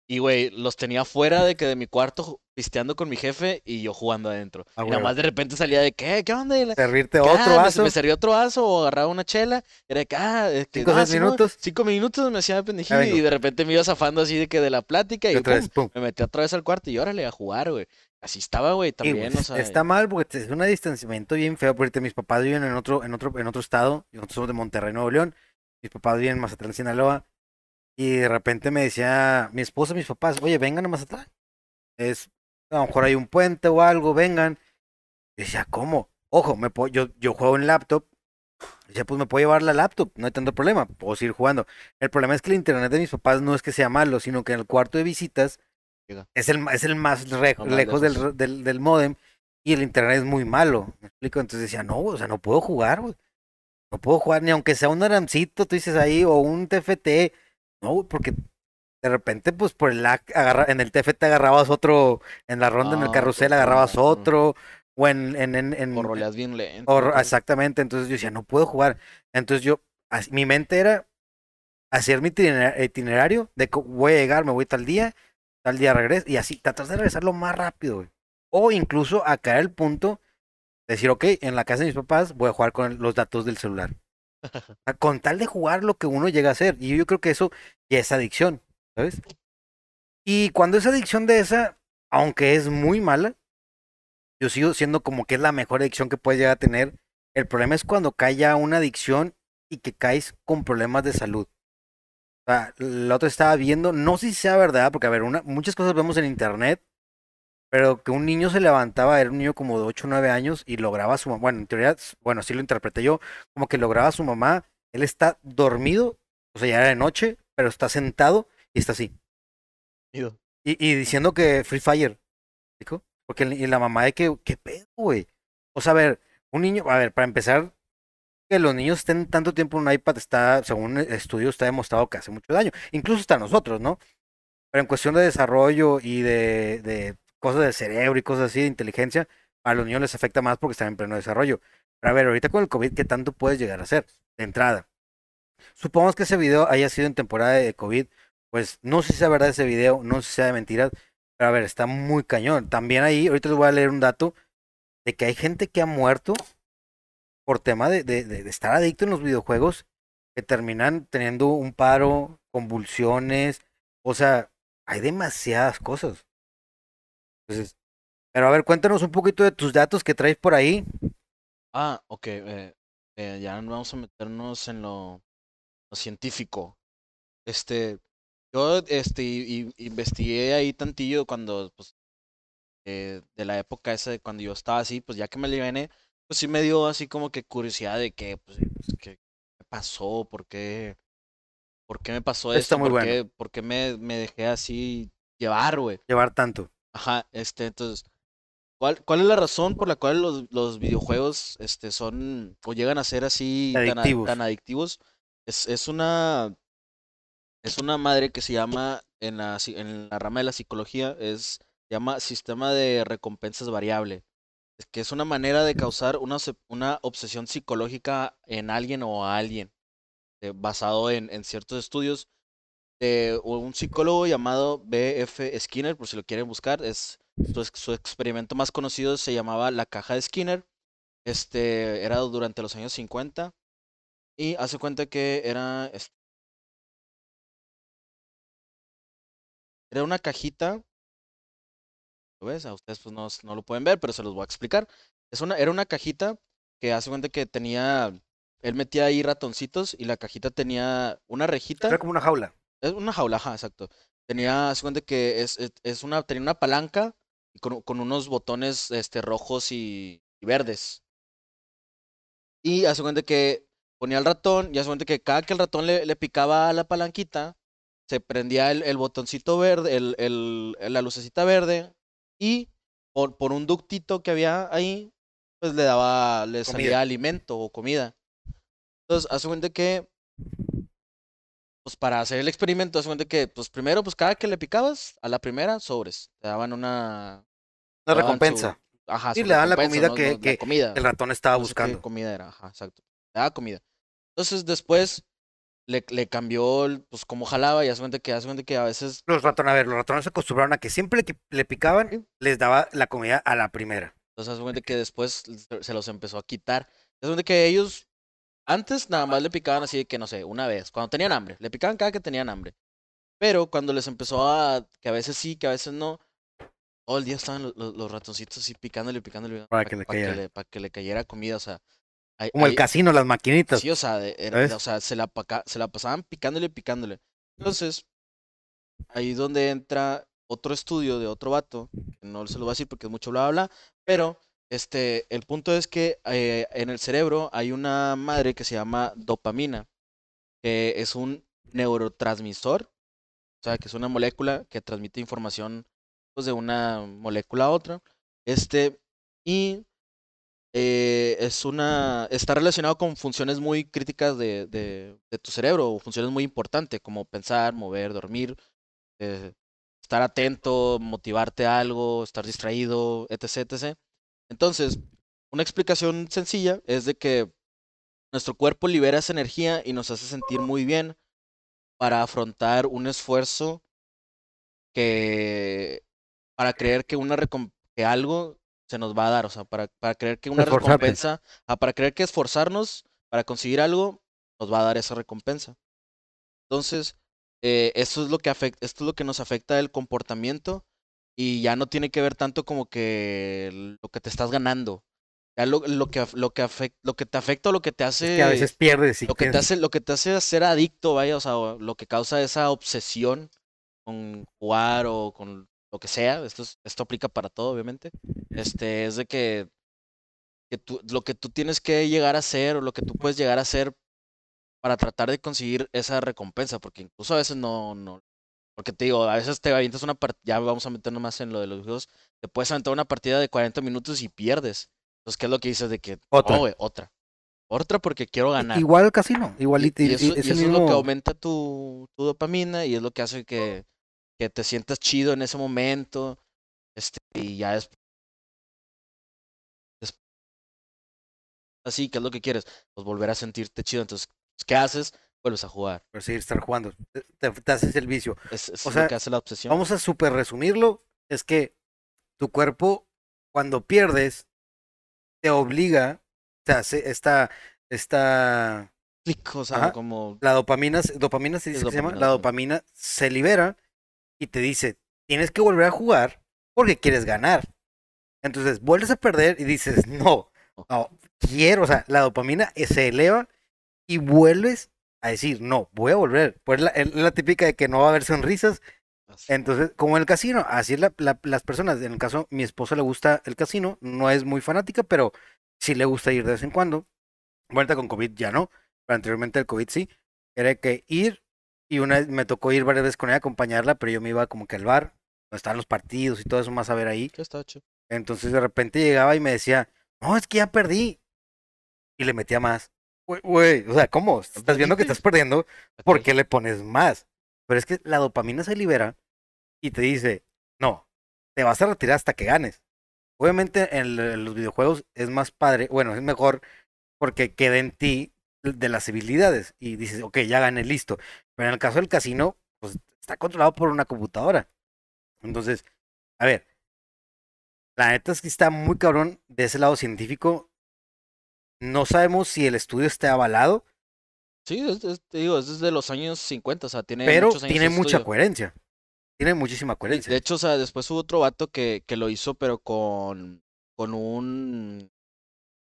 Speaker 2: Y, güey, los tenía fuera de que de mi cuarto pisteando con mi jefe y yo jugando adentro. Ah, y nada más de repente salía de, ¿qué? ¿Qué onda?
Speaker 1: Servirte otro
Speaker 2: ah,
Speaker 1: vaso.
Speaker 2: Me, servía otro vaso o agarraba una chela. Era de que, ah, que,
Speaker 1: cinco, minutos.
Speaker 2: cinco minutos me hacía pendejito y de repente me iba zafando así de que de la plática y, pum, me metí otra vez al cuarto y órale a jugar, güey. Así estaba, güey, también, o sea,
Speaker 1: Está mal porque es un distanciamiento bien feo, porque mis papás viven en otro, en otro, en otro estado, nosotros somos de Monterrey, Nuevo León, mis papás viven en Mazatlán, Sinaloa, y de repente me decía mi esposa, mis papás, oye, vengan a Mazatlán. Es, a lo mejor hay un puente o algo, vengan. Y decía, ¿cómo? Ojo, me puedo, yo, yo juego en laptop. Decía, pues me puedo llevar la laptop, no hay tanto problema, puedo seguir jugando. El problema es que el internet de mis papás no es que sea malo, sino que en el cuarto de visitas es el, es el más lejos del, del, del modem y el internet es muy malo. ¿Me explico? Entonces decía, no, o sea, no puedo jugar, güey. No puedo jugar ni aunque sea un aramcito, tú dices ahí, o un TFT no, porque de repente, pues por el agarra, en el TF te agarrabas otro, en la ronda, en el carrusel agarrabas otro, o en... en, en, en
Speaker 2: o bien lento.
Speaker 1: exactamente, entonces yo decía, no puedo jugar. Entonces yo, mi mente era hacer mi itinerario de que voy a llegar, me voy tal día, tal día regreso, y así, tratar de regresar lo más rápido, güey. O incluso a caer el punto de decir, ok, en la casa de mis papás voy a jugar con los datos del celular. Con tal de jugar lo que uno llega a hacer. Y yo creo que eso ya es adicción, ¿sabes? Y cuando es adicción de esa, aunque es muy mala, yo sigo siendo como que es la mejor adicción que puedes llegar a tener El problema es cuando cae ya una adicción y que caes con problemas de salud. O sea, la otra estaba viendo, no sé si sea verdad, porque a ver, una, muchas cosas vemos en internet, pero que un niño se levantaba, era un niño como de 8 o 9 años y lograba a su mamá, bueno, en teoría, bueno, así lo interpreté yo, como que lograba a su mamá, él está dormido, o sea, ya era de noche, pero está sentado y está así. Y, y diciendo que Free Fire, ¿dijo? Porque y la mamá de que, ¿qué pedo, güey? O sea, a ver, un niño, a ver, para empezar, que los niños estén tanto tiempo en un iPad está, según estudios, está demostrado que hace mucho daño. Incluso hasta nosotros, ¿no? Pero en cuestión de desarrollo y de, de cosas del cerebro y cosas así, de inteligencia, a los niños les afecta más porque están en pleno desarrollo. Pero a ver, ahorita con el COVID, ¿qué tanto puedes llegar a hacer? De entrada. Supongamos que ese video haya sido en temporada de COVID, pues no sé si sea verdad ese video, no sé si sea de mentiras, pero a ver, está muy cañón. También ahí, ahorita les voy a leer un dato de que hay gente que ha muerto por tema de, de, de estar adicto en los videojuegos, que terminan teniendo un paro, convulsiones, o sea, hay demasiadas cosas. Entonces, pero a ver, cuéntanos un poquito de tus datos que traes por ahí.
Speaker 2: Ah, ok. Eh, eh, ya vamos a meternos en lo, lo científico. Este, yo este, investigué ahí tantillo cuando, pues, eh, de la época esa de cuando yo estaba así, pues ya que me viene pues sí me dio así como que curiosidad de que, pues, pues ¿qué pasó? ¿Por qué? ¿Por qué me pasó esto? muy ¿Por, qué, ¿Por qué me, me dejé así llevar, güey?
Speaker 1: Llevar tanto.
Speaker 2: Ajá, este, entonces, ¿cuál, ¿cuál es la razón por la cual los, los videojuegos este, son o llegan a ser así Tan, tan adictivos? Es, es una es una madre que se llama en la, en la rama de la psicología, es se llama sistema de recompensas variable. Que es una manera de causar una, una obsesión psicológica en alguien o a alguien, eh, basado en, en, ciertos estudios de un psicólogo llamado B.F. Skinner, por si lo quieren buscar, es su, su, experimento más conocido se llamaba la caja de Skinner. Este era durante los años 50 y hace cuenta que era Era una cajita. ¿Lo ves? A ustedes pues no, no, lo pueden ver, pero se los voy a explicar. Es una, era una cajita que hace cuenta que tenía. Él metía ahí ratoncitos y la cajita tenía una rejita.
Speaker 1: Era como una jaula.
Speaker 2: Es una jaula, ajá, exacto. Tenía, hace cuenta que es, es, una, tenía una palanca con, con unos botones este, rojos y, verdes. Y hace cuenta que ponía el ratón y hace cuenta que cada que el ratón le, le picaba a la palanquita, se prendía el, el botoncito verde, el, el, la lucecita verde, y por, por, un ductito que había ahí, pues le daba, le salía alimento o comida. Entonces, hace cuenta que, pues para hacer el experimento, hace cuenta que, pues primero, pues cada que le picabas, a la primera, sobres, te daban una...
Speaker 1: Una recompensa.
Speaker 2: ajá,
Speaker 1: y le daban la comida que, que el ratón estaba buscando.
Speaker 2: comida era, ajá, exacto. Le daba comida. Entonces, después le, le cambió, pues, como jalaba y hace cuenta que, hace que a veces...
Speaker 1: Los ratones, a ver, los ratones se acostumbraron a que siempre que le picaban, les daba la comida a la primera.
Speaker 2: Entonces, hace cuenta que después se los empezó a quitar. Hace cuenta que ellos, antes nada más le picaban así de que, no sé, una vez, cuando tenían hambre. Le picaban cada que tenían hambre. Pero cuando les empezó a, que a veces sí, que a veces no, todo el día estaban los, los, ratoncitos así picándole, picándole.
Speaker 1: Para, que, le
Speaker 2: cayera. para que le cayera comida, o sea
Speaker 1: como el casino, las maquinitas.
Speaker 2: Sí, o sea, o sea se, la, se la pasaban picándole, picándole. Entonces, ahí es donde entra otro estudio de otro vato, que no se lo voy a decir porque es mucho bla, bla, bla, pero este, el punto es que eh, en el cerebro hay una madre que se llama dopamina, que es un neurotransmisor, o sea, que es una molécula que transmite información pues, de una molécula a otra. Este, y eh, es una, está relacionado con funciones muy críticas de, de, de, tu cerebro, o funciones muy importantes, como pensar, mover, dormir, eh, estar atento, motivarte a algo, estar distraído, etc, etc. Entonces, una explicación sencilla es de que nuestro cuerpo libera esa energía y nos hace sentir muy bien para afrontar un esfuerzo que para creer que una que algo se nos va a dar, o sea, para, para creer que una recompensa, para creer que esforzarnos para conseguir algo, nos va a dar esa recompensa. Entonces, eh, esto es lo que afecta, esto es lo que nos afecta el comportamiento y ya no tiene que ver tanto como que lo que te estás ganando, Ya lo, lo que lo que afecta, lo que te afecta o lo que te hace
Speaker 1: que a veces pierdes
Speaker 2: lo que te hace lo que te hace ser adicto, vaya, o sea, lo que causa esa obsesión con jugar o con lo que sea, esto esto aplica para todo, obviamente. Este es de que que tú, lo que tú tienes que llegar a hacer o lo que tú puedes llegar a hacer para tratar de conseguir esa recompensa, porque incluso a veces no, no, porque te digo, a veces te avientas una partida, ya vamos a meternos más en lo de los juegos, te puedes aventar una partida de 40 minutos y pierdes. Entonces, ¿qué es lo que dices de que
Speaker 1: otra?
Speaker 2: otra. Otra porque quiero ganar.
Speaker 1: Igual el casino, igualito.
Speaker 2: Y, eso, es lo que aumenta tu, tu, dopamina y es lo que hace que, que te sientas chido en ese momento. Este, y ya es así, ¿qué es lo que quieres? Pues volver a sentirte chido. Entonces, ¿qué haces? Vuelves a jugar.
Speaker 1: Por seguir estar jugando. Te, haces el vicio.
Speaker 2: Es, o sea, lo que hace la obsesión.
Speaker 1: Vamos a super resumirlo. Es que tu cuerpo, cuando pierdes, te obliga, o sea, esta, esta
Speaker 2: o sea, como...
Speaker 1: La dopamina, dopamina se dice que se llama, la dopamina se libera y te dice, tienes que volver a jugar porque quieres ganar. Entonces, vuelves a perder y dices, no, no, quiero, o sea, la dopamina se eleva y vuelves a decir, no, voy a volver. Pues la, es la típica de que no va a haber sonrisas. Entonces, como en el casino, así es la, las personas. En el caso, mi esposa le gusta el casino, no es muy fanática, pero sí le gusta ir de vez en cuando. Vuelta con COVID ya no, pero anteriormente el COVID sí. Era que ir, y una vez me tocó ir varias veces con ella, acompañarla, pero yo me iba como que al bar, donde estaban los partidos y todo eso más a ver ahí. Entonces de repente llegaba y me decía, no, es que ya perdí y le metía más. Güey, o sea, ¿cómo? Estás viendo que estás perdiendo, ¿por qué le pones más? Pero es que la dopamina se libera y te dice, no, te vas a retirar hasta que ganes. Obviamente en, los videojuegos es más padre, bueno, es mejor porque queda en ti de las habilidades y dices, ok, ya gané, listo. Pero en el caso del casino, pues está controlado por una computadora. Entonces, a ver, la neta es que está muy cabrón de ese lado científico no sabemos si el estudio está avalado.
Speaker 2: Sí, es, te digo, es desde los años 50, o sea, tiene
Speaker 1: Pero
Speaker 2: muchos
Speaker 1: años tiene mucha coherencia. Tiene muchísima coherencia.
Speaker 2: De hecho, o sea, después hubo otro vato que, que lo hizo, pero con, con un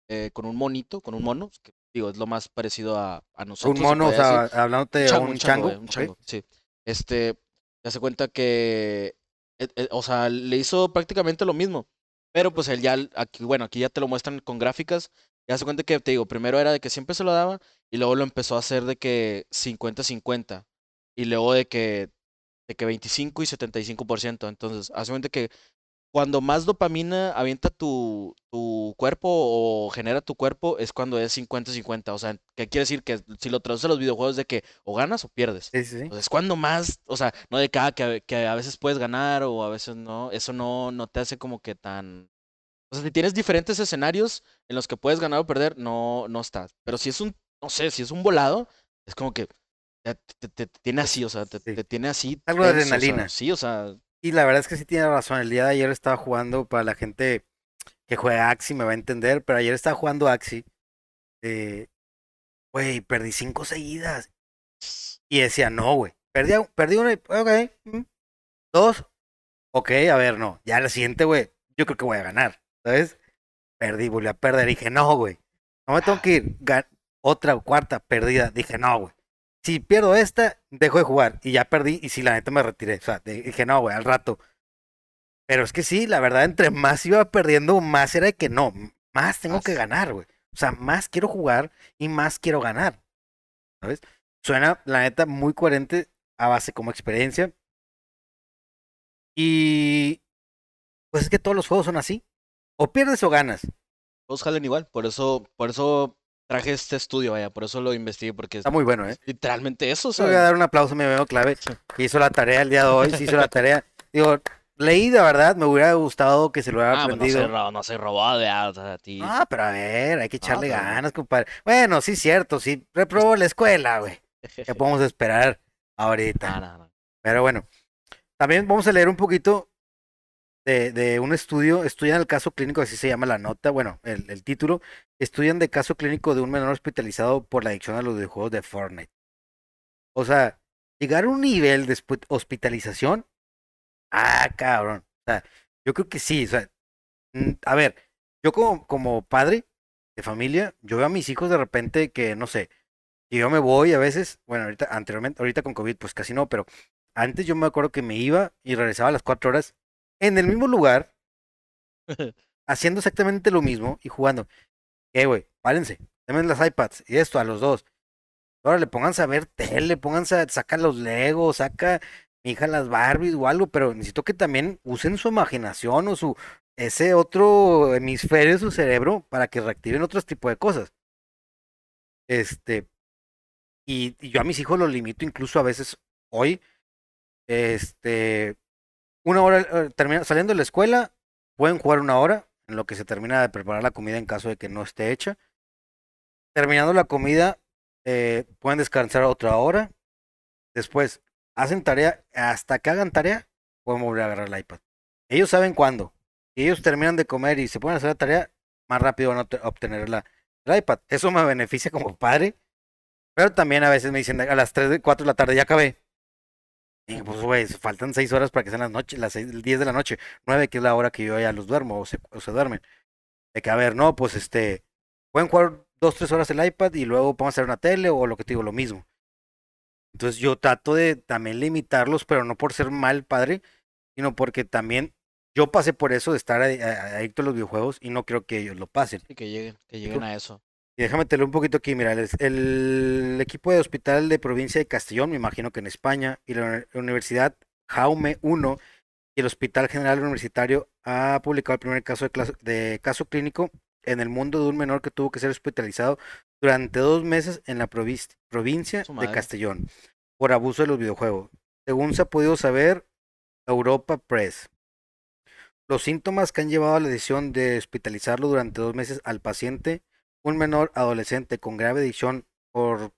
Speaker 2: eh, con un monito, con un mono, que digo, es lo más parecido a, a nosotros.
Speaker 1: Un mono, o sea, hablando de un chango. Un chango,
Speaker 2: sí. Este, te hace cuenta que, eh, eh, o sea, le hizo prácticamente lo mismo. Pero pues él ya, aquí, bueno, aquí ya te lo muestran con gráficas ya se cuenta que, te digo, primero era de que siempre se lo daba y luego lo empezó a hacer de que 50-50 y luego de que, de que 25 y 75%. Entonces, hace cuenta que cuando más dopamina avienta tu, tu cuerpo o genera tu cuerpo es cuando es 50-50. O sea, ¿qué quiere decir? Que si lo traduces a los videojuegos de que o ganas o pierdes.
Speaker 1: Sí, sí.
Speaker 2: es cuando más, o sea, no de cada que, que a veces puedes ganar o a veces no. Eso no, no te hace como que tan o sea, si tienes diferentes escenarios en los que puedes ganar o perder, no, no estás. Pero si es un, no sé, si es un volado, es como que te, tiene así, o sea, te, tiene así.
Speaker 1: Algo de adrenalina.
Speaker 2: sí, o sea.
Speaker 1: Y la verdad es que sí tiene razón. El día de ayer estaba jugando para la gente que juega Axi, me va a entender, pero ayer estaba jugando Axi. Eh, güey, perdí cinco seguidas. Y decía, no, güey. Perdí, perdí una, ok. Mm, dos. Ok, a ver, no. Ya la siguiente, güey. Yo creo que voy a ganar. ¿Sabes? Perdí, volví a perder. Dije, no, güey. No me tengo que ir. Otra cuarta perdida. Dije, no, güey. Si pierdo esta, dejo de jugar. Y ya perdí. Y si la neta me retiré. O sea, dije, no, güey, al rato. Pero es que sí, la verdad, entre más iba perdiendo, más era de que no. Más tengo que ganar, güey. O sea, más quiero jugar y más quiero ganar. ¿Sabes? Suena, la neta, muy coherente a base como experiencia. Y pues es que todos los juegos son así. O pierdes o ganas.
Speaker 2: Todos jalen igual, por eso, por eso traje este estudio, vaya, por eso lo investigué, porque
Speaker 1: está muy bueno, ¿eh?
Speaker 2: Literalmente eso,
Speaker 1: ¿sabes? Voy a dar un aplauso a mi amigo Clave, que hizo la tarea el día de hoy, sí hizo la tarea. (laughs) Digo, leí de verdad, me hubiera gustado que se lo hubiera ah, aprendido.
Speaker 2: No, no se robó de a ti.
Speaker 1: Ah, pero a ver, hay que echarle ganas, compadre. Bueno, sí, cierto, sí, reprobó la escuela, güey. ¿Qué (laughs) podemos esperar ahorita? Pero bueno, también vamos a leer un poquito de, un estudio, estudian el caso clínico, así se llama la nota, bueno, el, el, título, estudian de caso clínico de un menor hospitalizado por la adicción a los videojuegos de Fortnite. O sea, llegar a un nivel de hospitalización, ah, cabrón. O sea, yo creo que sí, o sea, a ver, yo como, como padre de familia, yo veo a mis hijos de repente que, no sé, que yo me voy a veces, bueno, ahorita, anteriormente, ahorita con COVID, pues casi no, pero antes yo me acuerdo que me iba y regresaba a las cuatro horas en el mismo lugar, (laughs) haciendo exactamente lo mismo y jugando. ¿Qué, güey? Párense, denme las iPads y esto a los dos. Ahora le pónganse a ver tele, pónganse a sacar los Legos, saca mi hija las Barbies o algo, pero necesito que también usen su imaginación o su ese otro hemisferio de su cerebro para que reactiven otros tipos de cosas. Este, y, yo a mis hijos los limito incluso a veces hoy, este, una hora, eh, termina, saliendo de la escuela, pueden jugar una hora en lo que se termina de preparar la comida en caso de que no esté hecha. Terminando la comida, eh, pueden descansar otra hora. Después, hacen tarea, hasta que hagan tarea, pueden volver a agarrar el iPad. Ellos saben cuándo. Si ellos terminan de comer y se pueden hacer la tarea, más rápido van a obtener la, el iPad. Eso me beneficia como padre. Pero también a veces me dicen a las 3, 4 de la tarde ya acabé. Y pues, güey, faltan 6 horas para que sean las noches, las 6, 10 de la noche. 9, que es la hora que yo ya los duermo o se, o se duermen. De que, a ver, no, pues este, pueden jugar 2, 3 horas el iPad y luego podemos hacer una tele o lo que te digo, lo mismo. Entonces yo trato de también limitarlos, pero no por ser mal padre, sino porque también yo pasé por eso de estar adicto a los videojuegos y no creo que ellos lo pasen.
Speaker 2: Y que lleguen, que lleguen a eso.
Speaker 1: Y déjame te un poquito aquí, mira, el, equipo de hospital de provincia de Castellón, me imagino que en España, y la Universidad Jaume I y el Hospital General Universitario ha publicado el primer caso de, de caso clínico en el mundo de un menor que tuvo que ser hospitalizado durante dos meses en la provincia de Castellón por abuso de los videojuegos. Según se ha podido saber, Europa Press. Los síntomas que han llevado a la decisión de hospitalizarlo durante dos meses al paciente, un menor adolescente con grave adicción por,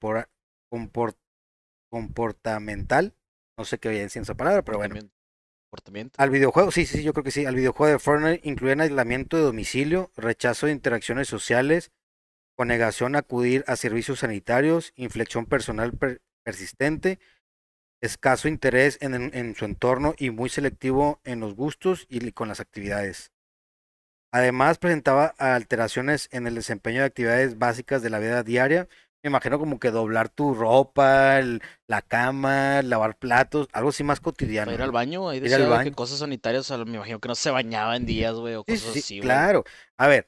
Speaker 1: comportamental, no sé qué bien en esa palabra, pero bueno. Al videojuego, sí, sí, yo creo que sí. Al videojuego de Fortnite incluyen aislamiento de domicilio, rechazo de interacciones sociales, con negación a acudir a servicios sanitarios, inflexión personal persistente, escaso interés en, su entorno y muy selectivo en los gustos y con las actividades. Además, presentaba alteraciones en el desempeño de actividades básicas de la vida diaria. Me imagino como que doblar tu ropa, la cama, lavar platos, algo así más cotidiano.
Speaker 2: ir al baño, ahí decía que cosas sanitarias, me imagino que no se bañaba en días, güey, o cosas así,
Speaker 1: Claro. A ver,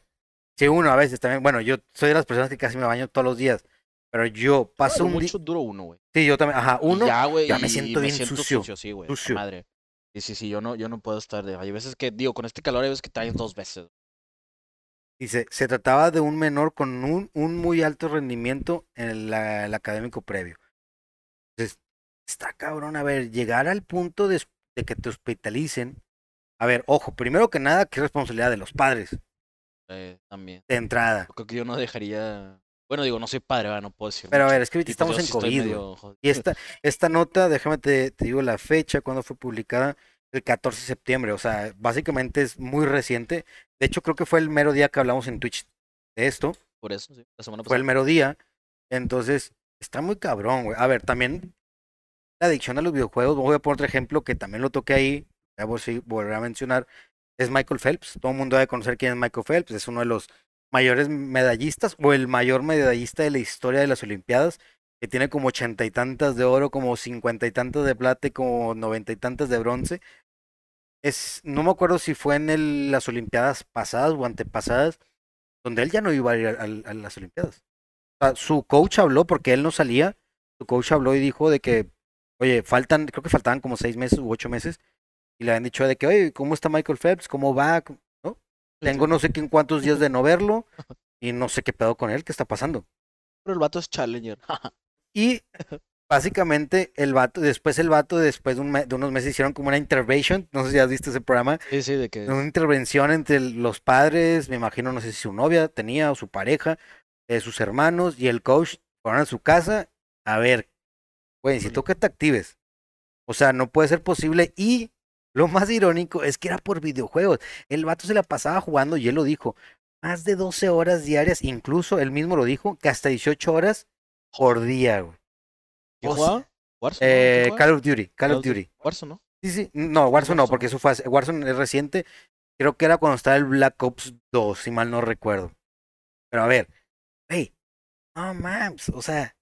Speaker 1: Sí, uno a veces también. Bueno, yo soy de las personas que casi me baño todos los días. Pero yo paso un
Speaker 2: mucho duro uno, güey.
Speaker 1: Sí, yo también. Ajá, uno.
Speaker 2: Ya, güey.
Speaker 1: Ya me siento bien sucio.
Speaker 2: Sí, güey. Sucio. Madre. Sí, sí, sí, yo no, yo no puedo estar de. Hay veces que, digo, con este calor hay veces que te dos veces.
Speaker 1: Dice, se trataba de un menor con un, un muy alto rendimiento en el, académico previo. Entonces, está cabrón, a ver, llegar al punto de, de que te hospitalicen. A ver, ojo, primero que nada, es responsabilidad de los padres.
Speaker 2: Eh, también.
Speaker 1: De entrada.
Speaker 2: Creo que yo no dejaría. Bueno, digo, no soy padre, no puedo decir.
Speaker 1: Pero a ver, es que ahorita estamos en COVID. Y esta, esta nota, déjame te, te digo la fecha, cuando fue publicada, el 14 de septiembre. O sea, básicamente es muy reciente. De hecho, creo que fue el mero día que hablamos en Twitch de esto.
Speaker 2: Por eso, sí. La semana
Speaker 1: pasada. Fue el mero día. Entonces, está muy cabrón, güey. A ver, también la adicción a los videojuegos. Voy a poner otro ejemplo que también lo toqué ahí. Ya voy a volver a mencionar es Michael Phelps. Todo el mundo debe conocer quién es Michael Phelps. Es uno de los mayores medallistas o el mayor medallista de la historia de las Olimpiadas, que tiene como ochenta y tantas de oro, como cincuenta y tantas de plata y como noventa y tantas de bronce. Es, no me acuerdo si fue en las Olimpiadas pasadas o antepasadas, donde él ya no iba a ir a, las Olimpiadas. su coach habló porque él no salía. Su coach habló y dijo de que, oye, faltan, creo que faltaban como seis meses u ocho meses y le han dicho de que, oye, ¿cómo está Michael Phelps? ¿Cómo va? Tengo no sé qué en cuántos días de no verlo (laughs) y no sé qué pedo con él, qué está pasando.
Speaker 2: Pero el vato es challenger. (laughs)
Speaker 1: y básicamente el vato, después el vato, después de, unos meses hicieron como una intervention, no sé si has visto ese programa.
Speaker 2: Sí, sí, de que...
Speaker 1: Una intervención entre los padres, me imagino, no sé si su novia tenía o su pareja, eh, sus hermanos y el coach fueron a su casa a ver, güey, necesito que te actives. O sea, no puede ser posible y lo más irónico es que era por videojuegos. El vato se la pasaba jugando y él lo dijo. Más de 12 horas diarias, incluso él mismo lo dijo, que hasta 18 horas por día, güey.
Speaker 2: ¿Qué jugaba?
Speaker 1: Eh, Call of Duty, Call of Duty.
Speaker 2: Warzone, ¿no?
Speaker 1: Sí, sí. No, Warzone no, porque eso fue Warzone es reciente. Creo que era cuando estaba el Black Ops 2, si mal no recuerdo. Pero a ver, hey, no mames, o sea,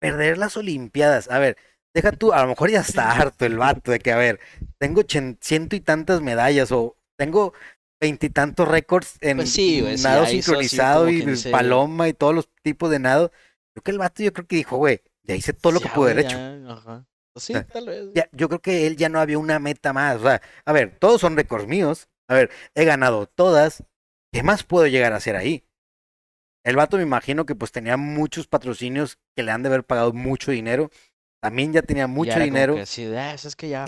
Speaker 1: perder las Olimpiadas. A ver, deja tú, a lo mejor ya está (laughs) harto el vato de que, a ver, tengo ciento y tantas medallas o tengo veintitantos récords en
Speaker 2: pues sí,
Speaker 1: nado sincronizado y paloma y todos los tipos de nado. Creo que el vato yo creo que dijo, güey, ya hice todo lo que pude haber hecho. Ajá.
Speaker 2: Pues sí, tal vez.
Speaker 1: Ya, yo creo que él ya no había una meta más. O sea, a ver, todos son récords míos. A ver, he ganado todas. ¿Qué más puedo llegar a hacer ahí? El vato me imagino que pues tenía muchos patrocinios que le han de haber pagado mucho dinero. También ya tenía mucho dinero.
Speaker 2: Que sí, ah, es que ya.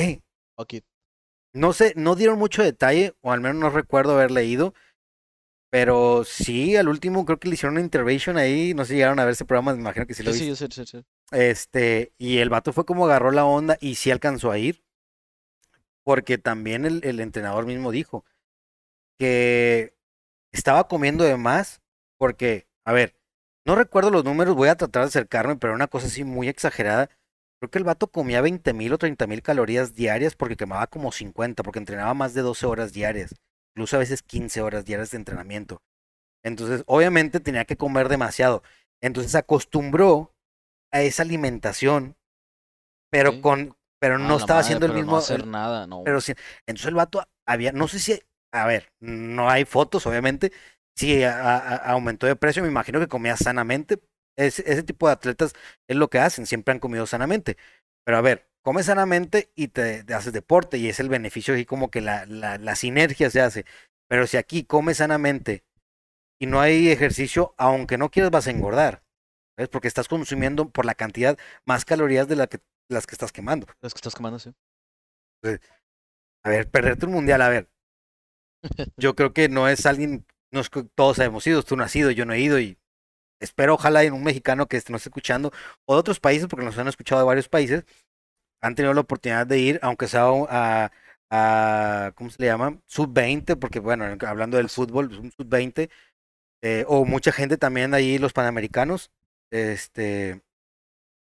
Speaker 1: No sé, no dieron mucho detalle, o al menos no recuerdo haber leído. Pero sí, al último creo que le hicieron una intervention ahí. No sé si llegaron a ver ese programa, me imagino que sí lo
Speaker 2: sí, sí, sí, sí.
Speaker 1: Este, y el vato fue como agarró la onda y sí alcanzó a ir. Porque también el, el entrenador mismo dijo que estaba comiendo de más. Porque, a ver, no recuerdo los números, voy a tratar de acercarme, pero una cosa así muy exagerada. Creo que el vato comía 20 mil o 30 mil calorías diarias porque quemaba como 50, porque entrenaba más de 12 horas diarias, incluso a veces 15 horas diarias de entrenamiento. Entonces, obviamente tenía que comer demasiado. Entonces acostumbró a esa alimentación, pero con, pero no estaba haciendo el mismo.
Speaker 2: No hacer nada, no.
Speaker 1: Pero sí, entonces el vato había, no sé si, a ver, no hay fotos, obviamente. Sí, aumentó de precio, me imagino que comía sanamente, ese tipo de atletas es lo que hacen, siempre han comido sanamente. Pero a ver, comes sanamente y te, haces deporte y es el beneficio y como que la, la, la sinergia se hace. Pero si aquí comes sanamente y no hay ejercicio, aunque no quieras vas a engordar. ¿Ves? Porque estás consumiendo por la cantidad más calorías de la que, las que estás quemando.
Speaker 2: Las que estás quemando, sí.
Speaker 1: a ver, perderte un mundial, a ver. (laughs) Yo creo que no es alguien, no es que todos hemos ido, tú no has ido, yo no he ido y espero ojalá en un mexicano que nos esté escuchando o de otros países, porque nos han escuchado de varios países, han tenido la oportunidad de ir, aunque sea a, a ¿cómo se le llama? Sub-20, porque bueno, hablando del fútbol, un sub-20, eh, o mucha gente también ahí, los panamericanos, este,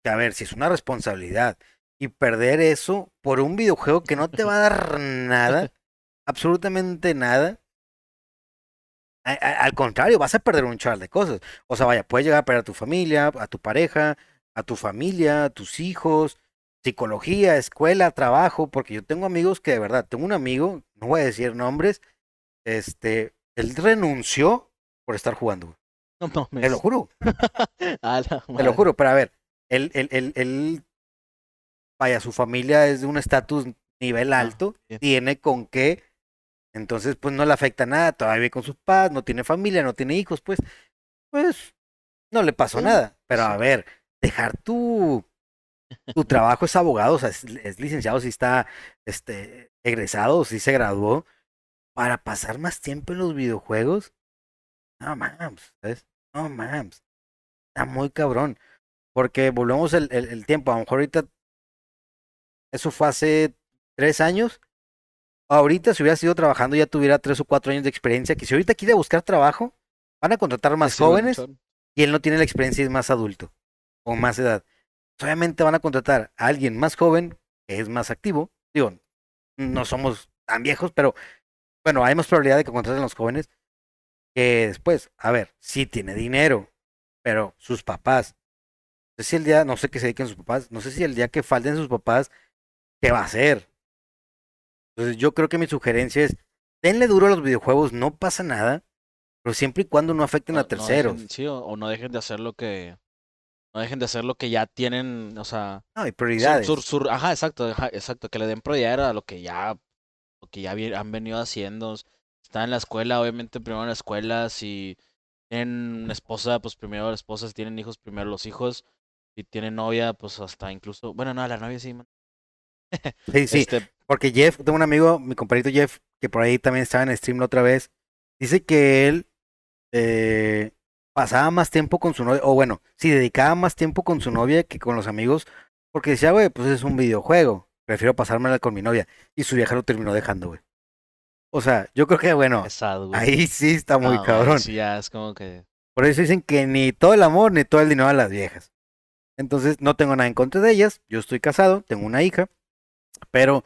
Speaker 1: que a ver, si es una responsabilidad y perder eso por un videojuego que no te va a dar nada, (laughs) absolutamente nada, al contrario, vas a perder un char de cosas. O sea, vaya, puedes llegar a perder a tu familia, a tu pareja, a tu familia, a tus hijos, psicología, escuela, trabajo, porque yo tengo amigos que de verdad, tengo un amigo, no voy a decir nombres, este, él renunció por estar jugando.
Speaker 2: No mames.
Speaker 1: Te lo juro. (laughs) Te lo juro, pero a ver, él, él, él, él, vaya, su familia es de un estatus nivel ah, alto, tiene con qué entonces, pues no le afecta nada, todavía vive con sus padres, no tiene familia, no tiene hijos, pues, pues no le pasó nada. Pero a ver, dejar tu, tu trabajo es abogado, o sea, es, licenciado, si está este, egresado, si se graduó, para pasar más tiempo en los videojuegos. No mames, ¿sabes? No mames. Está muy cabrón. Porque volvemos el, el, el tiempo, a lo mejor ahorita, eso fue hace tres años ahorita si hubiera sido trabajando ya tuviera tres o cuatro años de experiencia, que si ahorita quiere buscar trabajo, van a contratar más jóvenes y él no tiene la experiencia y es más adulto o más edad. Obviamente van a contratar a alguien más joven, que es más activo. Digo, no somos tan viejos, pero bueno, hay más probabilidad de que contraten a los jóvenes que después, a ver, sí tiene dinero, pero sus papás, no sé si el día, no sé qué se dediquen sus papás, no sé si el día que falten sus papás, ¿qué va a hacer? Entonces yo creo que mi sugerencia es, denle duro a los videojuegos, no pasa nada, pero siempre y cuando no afecten a terceros.
Speaker 2: sí, o, no dejen de hacer lo que... No dejen de hacer lo que ya tienen, o sea...
Speaker 1: No, hay prioridades.
Speaker 2: ajá, exacto, exacto, que le den prioridad a lo que ya, lo que ya han venido haciendo. Están en la escuela, obviamente primero en la escuela, si tienen una esposa, pues primero la esposa, si tienen hijos, primero los hijos. Si tienen novia, pues hasta incluso, bueno, no, la novia sí.
Speaker 1: Sí, (laughs) sí. Este, porque Jeff, tengo un amigo, mi compañero Jeff, que por ahí también estaba en stream la otra vez, dice que él eh, pasaba más tiempo con su novia, o bueno, sí, dedicaba más tiempo con su novia que con los amigos, porque decía, güey, pues es un videojuego, prefiero pasármela con mi novia. Y su vieja lo terminó dejando, güey. O sea, yo creo que, bueno, ahí sí está muy cabrón.
Speaker 2: sí, ya es como que...
Speaker 1: Por eso dicen que ni todo el amor ni todo el dinero a las viejas. Entonces, no tengo nada en contra de ellas. Yo estoy casado, tengo una hija, pero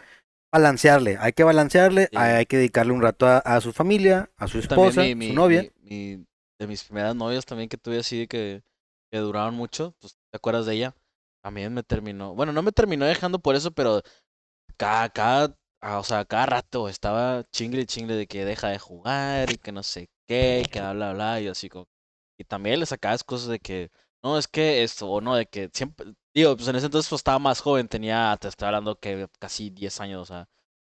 Speaker 1: balancearle, hay que balancearle, hay, que dedicarle un rato a, su familia, a su esposa, a su novia.
Speaker 2: de mis primeras novias también que tuve así que, que duraron mucho, pues te acuerdas de ella, también me terminó, bueno, no me terminó dejando por eso, pero cada, cada, ah, o sea, cada rato estaba chingle y chingle de que deja de jugar y que no sé qué, y que bla, bla, bla, y así como, y también le sacabas cosas de que, no, es que esto, o no, de que siempre, digo, pues en ese entonces pues estaba más joven, tenía, te estoy hablando que casi 10 años, o sea,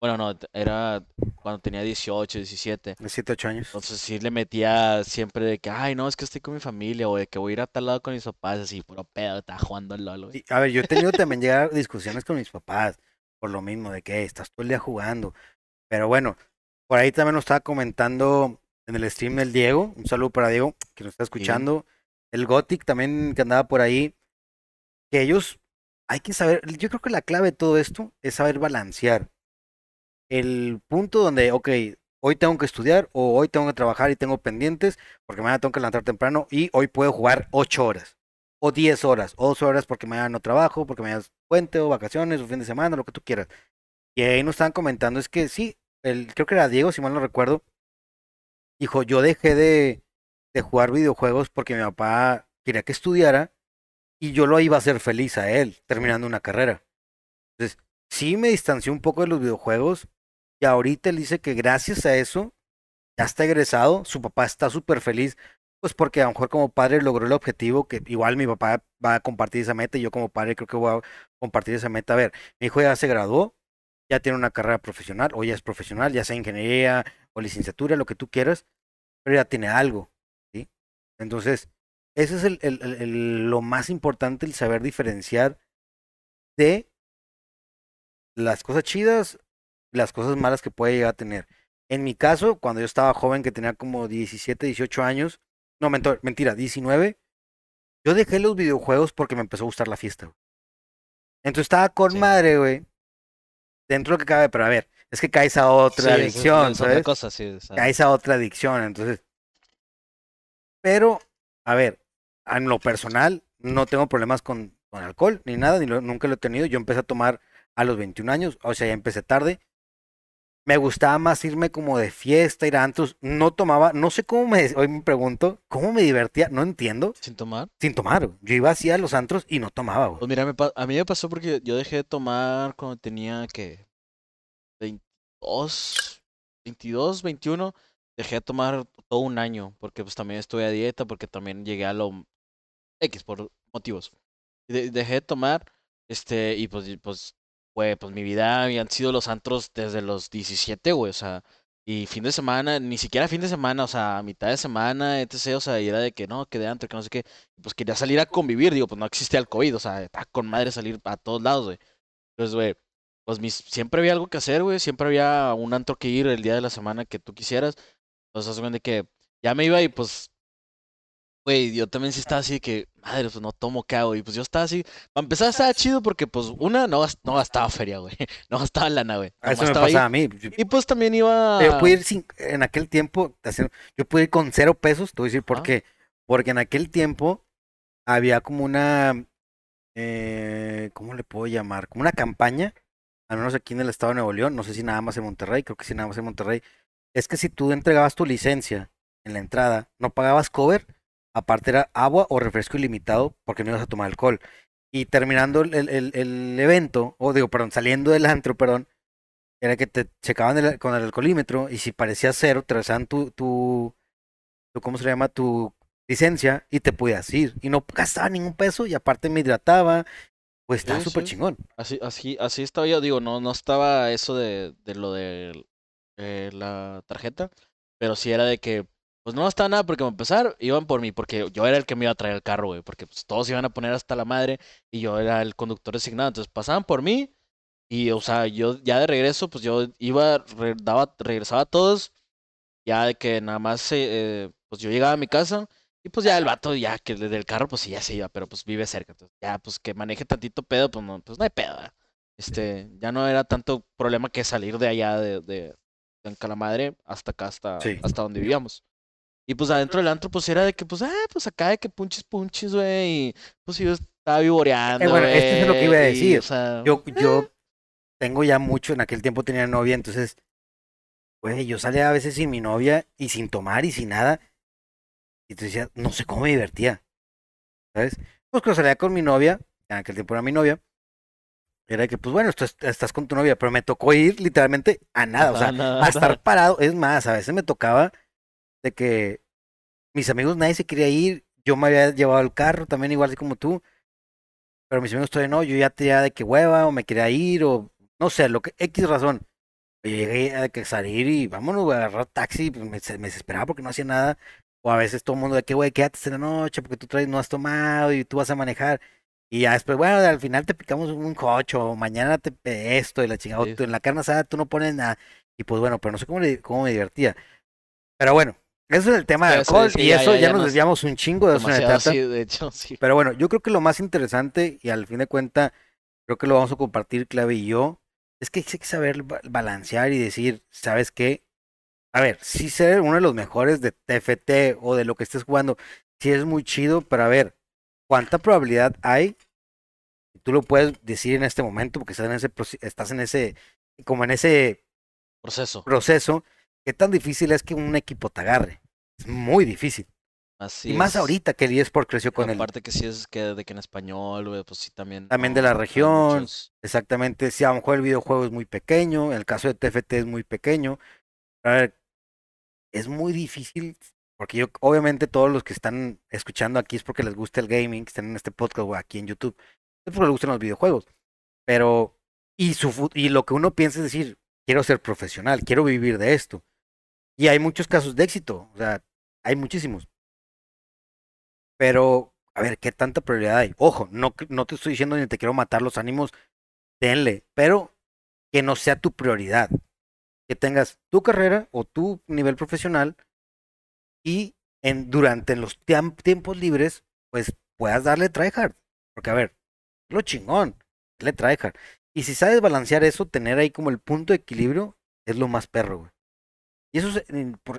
Speaker 2: bueno, no, era cuando tenía 18, 17.
Speaker 1: 17, 8 años.
Speaker 2: Entonces sí le metía siempre de que, ay, no, es que estoy con mi familia, o de que voy a ir a tal lado con mis papás, así, puro pedo, estaba jugando al LOL,
Speaker 1: A ver, yo he tenido también llegar discusiones con mis papás, por lo mismo, de que estás todo el día jugando. Pero bueno, por ahí también nos estaba comentando en el stream el Diego, un saludo para Diego, que nos está escuchando. El Gothic también que andaba por ahí, que ellos, hay que saber, yo creo que la clave de todo esto es saber balancear el punto donde, ok, hoy tengo que estudiar o hoy tengo que trabajar y tengo pendientes porque mañana tengo que levantar temprano y hoy puedo jugar 8 horas o 10 horas o 2 horas porque mañana no trabajo, porque mañana es puente o vacaciones o fin de semana, lo que tú quieras. Y ahí nos estaban comentando es que sí, el, creo que era Diego, si mal no recuerdo, dijo, yo dejé de, de jugar videojuegos porque mi papá quería que estudiara y yo lo iba a hacer feliz a él terminando una carrera. Entonces, sí me distancié un poco de los videojuegos y ahorita él dice que gracias a eso ya está egresado, su papá está súper feliz, pues porque a lo mejor como padre logró el objetivo, que igual mi papá va a compartir esa meta y yo como padre creo que voy a compartir esa meta. A ver, mi hijo ya se graduó, ya tiene una carrera profesional, o ya es profesional, ya sea ingeniería o licenciatura, lo que tú quieras, pero ya tiene algo, ¿sí? Entonces, ese es el, el, el, lo más importante, el saber diferenciar de las cosas chidas las cosas malas que puede llegar a tener. En mi caso, cuando yo estaba joven, que tenía como 17, 18 años, no, mentira, 19, yo dejé los videojuegos porque me empezó a gustar la fiesta. Entonces estaba con madre, güey. Dentro de lo que cabe, pero a ver, es que caes a otra adicción, ¿sabes?
Speaker 2: Cosa, sí,
Speaker 1: caes a otra adicción, entonces. Pero, a ver, en lo personal, no tengo problemas con, con alcohol ni nada, ni nunca lo he tenido. Yo empecé a tomar a los 21 años, o sea, ya empecé tarde me gustaba más irme como de fiesta, ir a antros. No tomaba, no sé cómo me, hoy me pregunto, ¿cómo me divertía? No entiendo.
Speaker 2: ¿Sin tomar?
Speaker 1: Sin tomar. Yo iba así a los antros y no tomaba,
Speaker 2: Pues mira, a mí me pasó porque yo dejé de tomar cuando tenía, que 22, 22, 21. Dejé de tomar todo un año porque pues también estuve a dieta, porque también llegué a lo X por motivos. dejé de tomar, este, y pues, pues güey, pues mi vida habían sido los antros desde los 17, güey, o sea, y fin de semana, ni siquiera fin de semana, o sea, mitad de semana, etc., o sea, y era de que no, que de antro, que no sé qué, pues quería salir a convivir, digo, pues no existía el COVID, o sea, está con madre salir a todos lados, güey. Entonces, güey, pues mis, siempre había algo que hacer, güey, siempre había un antro que ir el día de la semana que tú quisieras. Entonces, de que ya me iba y pues Güey, yo también sí estaba así de que, madre, pues no tomo cago. Y pues yo estaba así. Para empezar, estaba chido porque, pues, una, no, no gastaba feria, güey. (laughs) No gastaba lana, güey.
Speaker 1: Eso me pasaba a mí.
Speaker 2: Y pues también iba.
Speaker 1: Yo pude ir sin, en aquel tiempo, yo pude ir con cero pesos. Te voy a decir por qué. Porque en aquel tiempo había como una. Eh, ¿Cómo le puedo llamar? Como una campaña, al menos aquí en el estado de Nuevo León. No sé si nada más en Monterrey, creo que sí nada más en Monterrey. Es que si tú entregabas tu licencia en la entrada, no pagabas cover Aparte era agua o refresco ilimitado porque no ibas a tomar alcohol. Y terminando el, el, el evento, o digo, perdón, saliendo del antro, perdón, era que te checaban con el alcoholímetro y si parecía cero, te rezaban tu, tu, tu, ¿cómo se llama? Tu licencia y te podías ir. Y no gastaba ningún peso y aparte me hidrataba. Pues estaba súper chingón.
Speaker 2: Así, así, así estaba yo, digo, no, no estaba eso de, de lo de eh, la tarjeta, pero sí era de que pues no estaba nada porque a empezar iban por mí, porque yo era el que me iba a traer el carro, güey, porque pues, todos iban a poner hasta la madre y yo era el conductor designado. Entonces pasaban por mí y, o sea, yo ya de regreso, pues yo iba, daba, regresaba a todos, ya de que nada más, eh, pues yo llegaba a mi casa y pues ya el vato, ya que desde el carro, pues sí, ya se iba, pero pues vive cerca. Entonces ya, pues que maneje tantito pedo, pues no, pues no hay pedo. Este, ya no era tanto problema que salir de allá de, de, de Calamadre hasta acá, hasta, hasta donde vivíamos. Y pues adentro del antro, pues era de que, pues, ah, pues acá de que punches, punches, güey. Y pues yo estaba vivoreando.
Speaker 1: Eh, bueno, esto es lo que iba a decir. yo, yo tengo ya mucho, en aquel tiempo tenía novia, entonces, güey, yo salía a veces sin mi novia y sin tomar y sin nada. Y entonces decía, no sé cómo me divertía. ¿Sabes? Pues cuando salía con mi novia, en aquel tiempo era mi novia, era que, pues bueno, estás, estás con tu novia, pero me tocó ir literalmente a nada, o (laughs) sea, a estar parado. Es más, a veces me tocaba de que mis amigos nadie se quería ir, yo me había llevado el carro también igual así como tú, pero mis amigos todavía no, yo ya tenía de que hueva o me quería ir o no sé, lo que X razón. Yo llegué a que salir y vámonos, a agarrar taxi, pues me, me desesperaba porque no hacía nada. O a veces todo el mundo de que, güey, quédate en la noche porque tú traes, no has tomado y tú vas a manejar. Y ya después, bueno, al final te picamos un cocho, mañana te esto y la chingada, en la carne asada tú no pones nada. Y pues bueno, pero no sé cómo, cómo me divertía. Pero bueno, eso es el tema de alcohol y eso ya, nos desviamos un chingo de eso
Speaker 2: sí, de hecho, sí.
Speaker 1: Pero bueno, yo creo que lo más interesante y al fin de cuentas, creo que lo vamos a compartir Clave y yo, es que hay que saber balancear y decir, ¿sabes qué? A ver, sí ser uno de los mejores de TFT o de lo que estés jugando, sí es muy chido, pero a ver, ¿cuánta probabilidad hay? Tú lo puedes decir en este momento porque estás en ese, estás en ese, como en ese
Speaker 2: proceso.
Speaker 1: proceso. ¿Qué tan difícil es que un equipo te agarre? Es muy difícil.
Speaker 2: Así
Speaker 1: y más ahorita que el eSport creció con él.
Speaker 2: Aparte que sí es que de que en español, pues sí también.
Speaker 1: También de la región. Exactamente. Sí, a lo mejor el videojuego es muy pequeño. El caso de TFT es muy pequeño. A ver, es muy difícil. Porque yo, obviamente, todos los que están escuchando aquí es porque les gusta el gaming, que están en este podcast o aquí en YouTube. Es porque les gustan los videojuegos. Pero, y, su, y lo que uno piensa es decir, quiero ser profesional, quiero vivir de esto. Y hay muchos casos de éxito. O sea, hay muchísimos. Pero, a ver, ¿qué tanta prioridad hay? Ojo, no, no te estoy diciendo ni te quiero matar los ánimos, tenle, pero que no sea tu prioridad. Que tengas tu carrera o tu nivel profesional y en, durante los tiempos libres, pues puedas darle tryhard. Porque, a ver, lo chingón, le tryhard. Y si sabes balancear eso, tener ahí como el punto de equilibrio, es lo más perro, güey. Y eso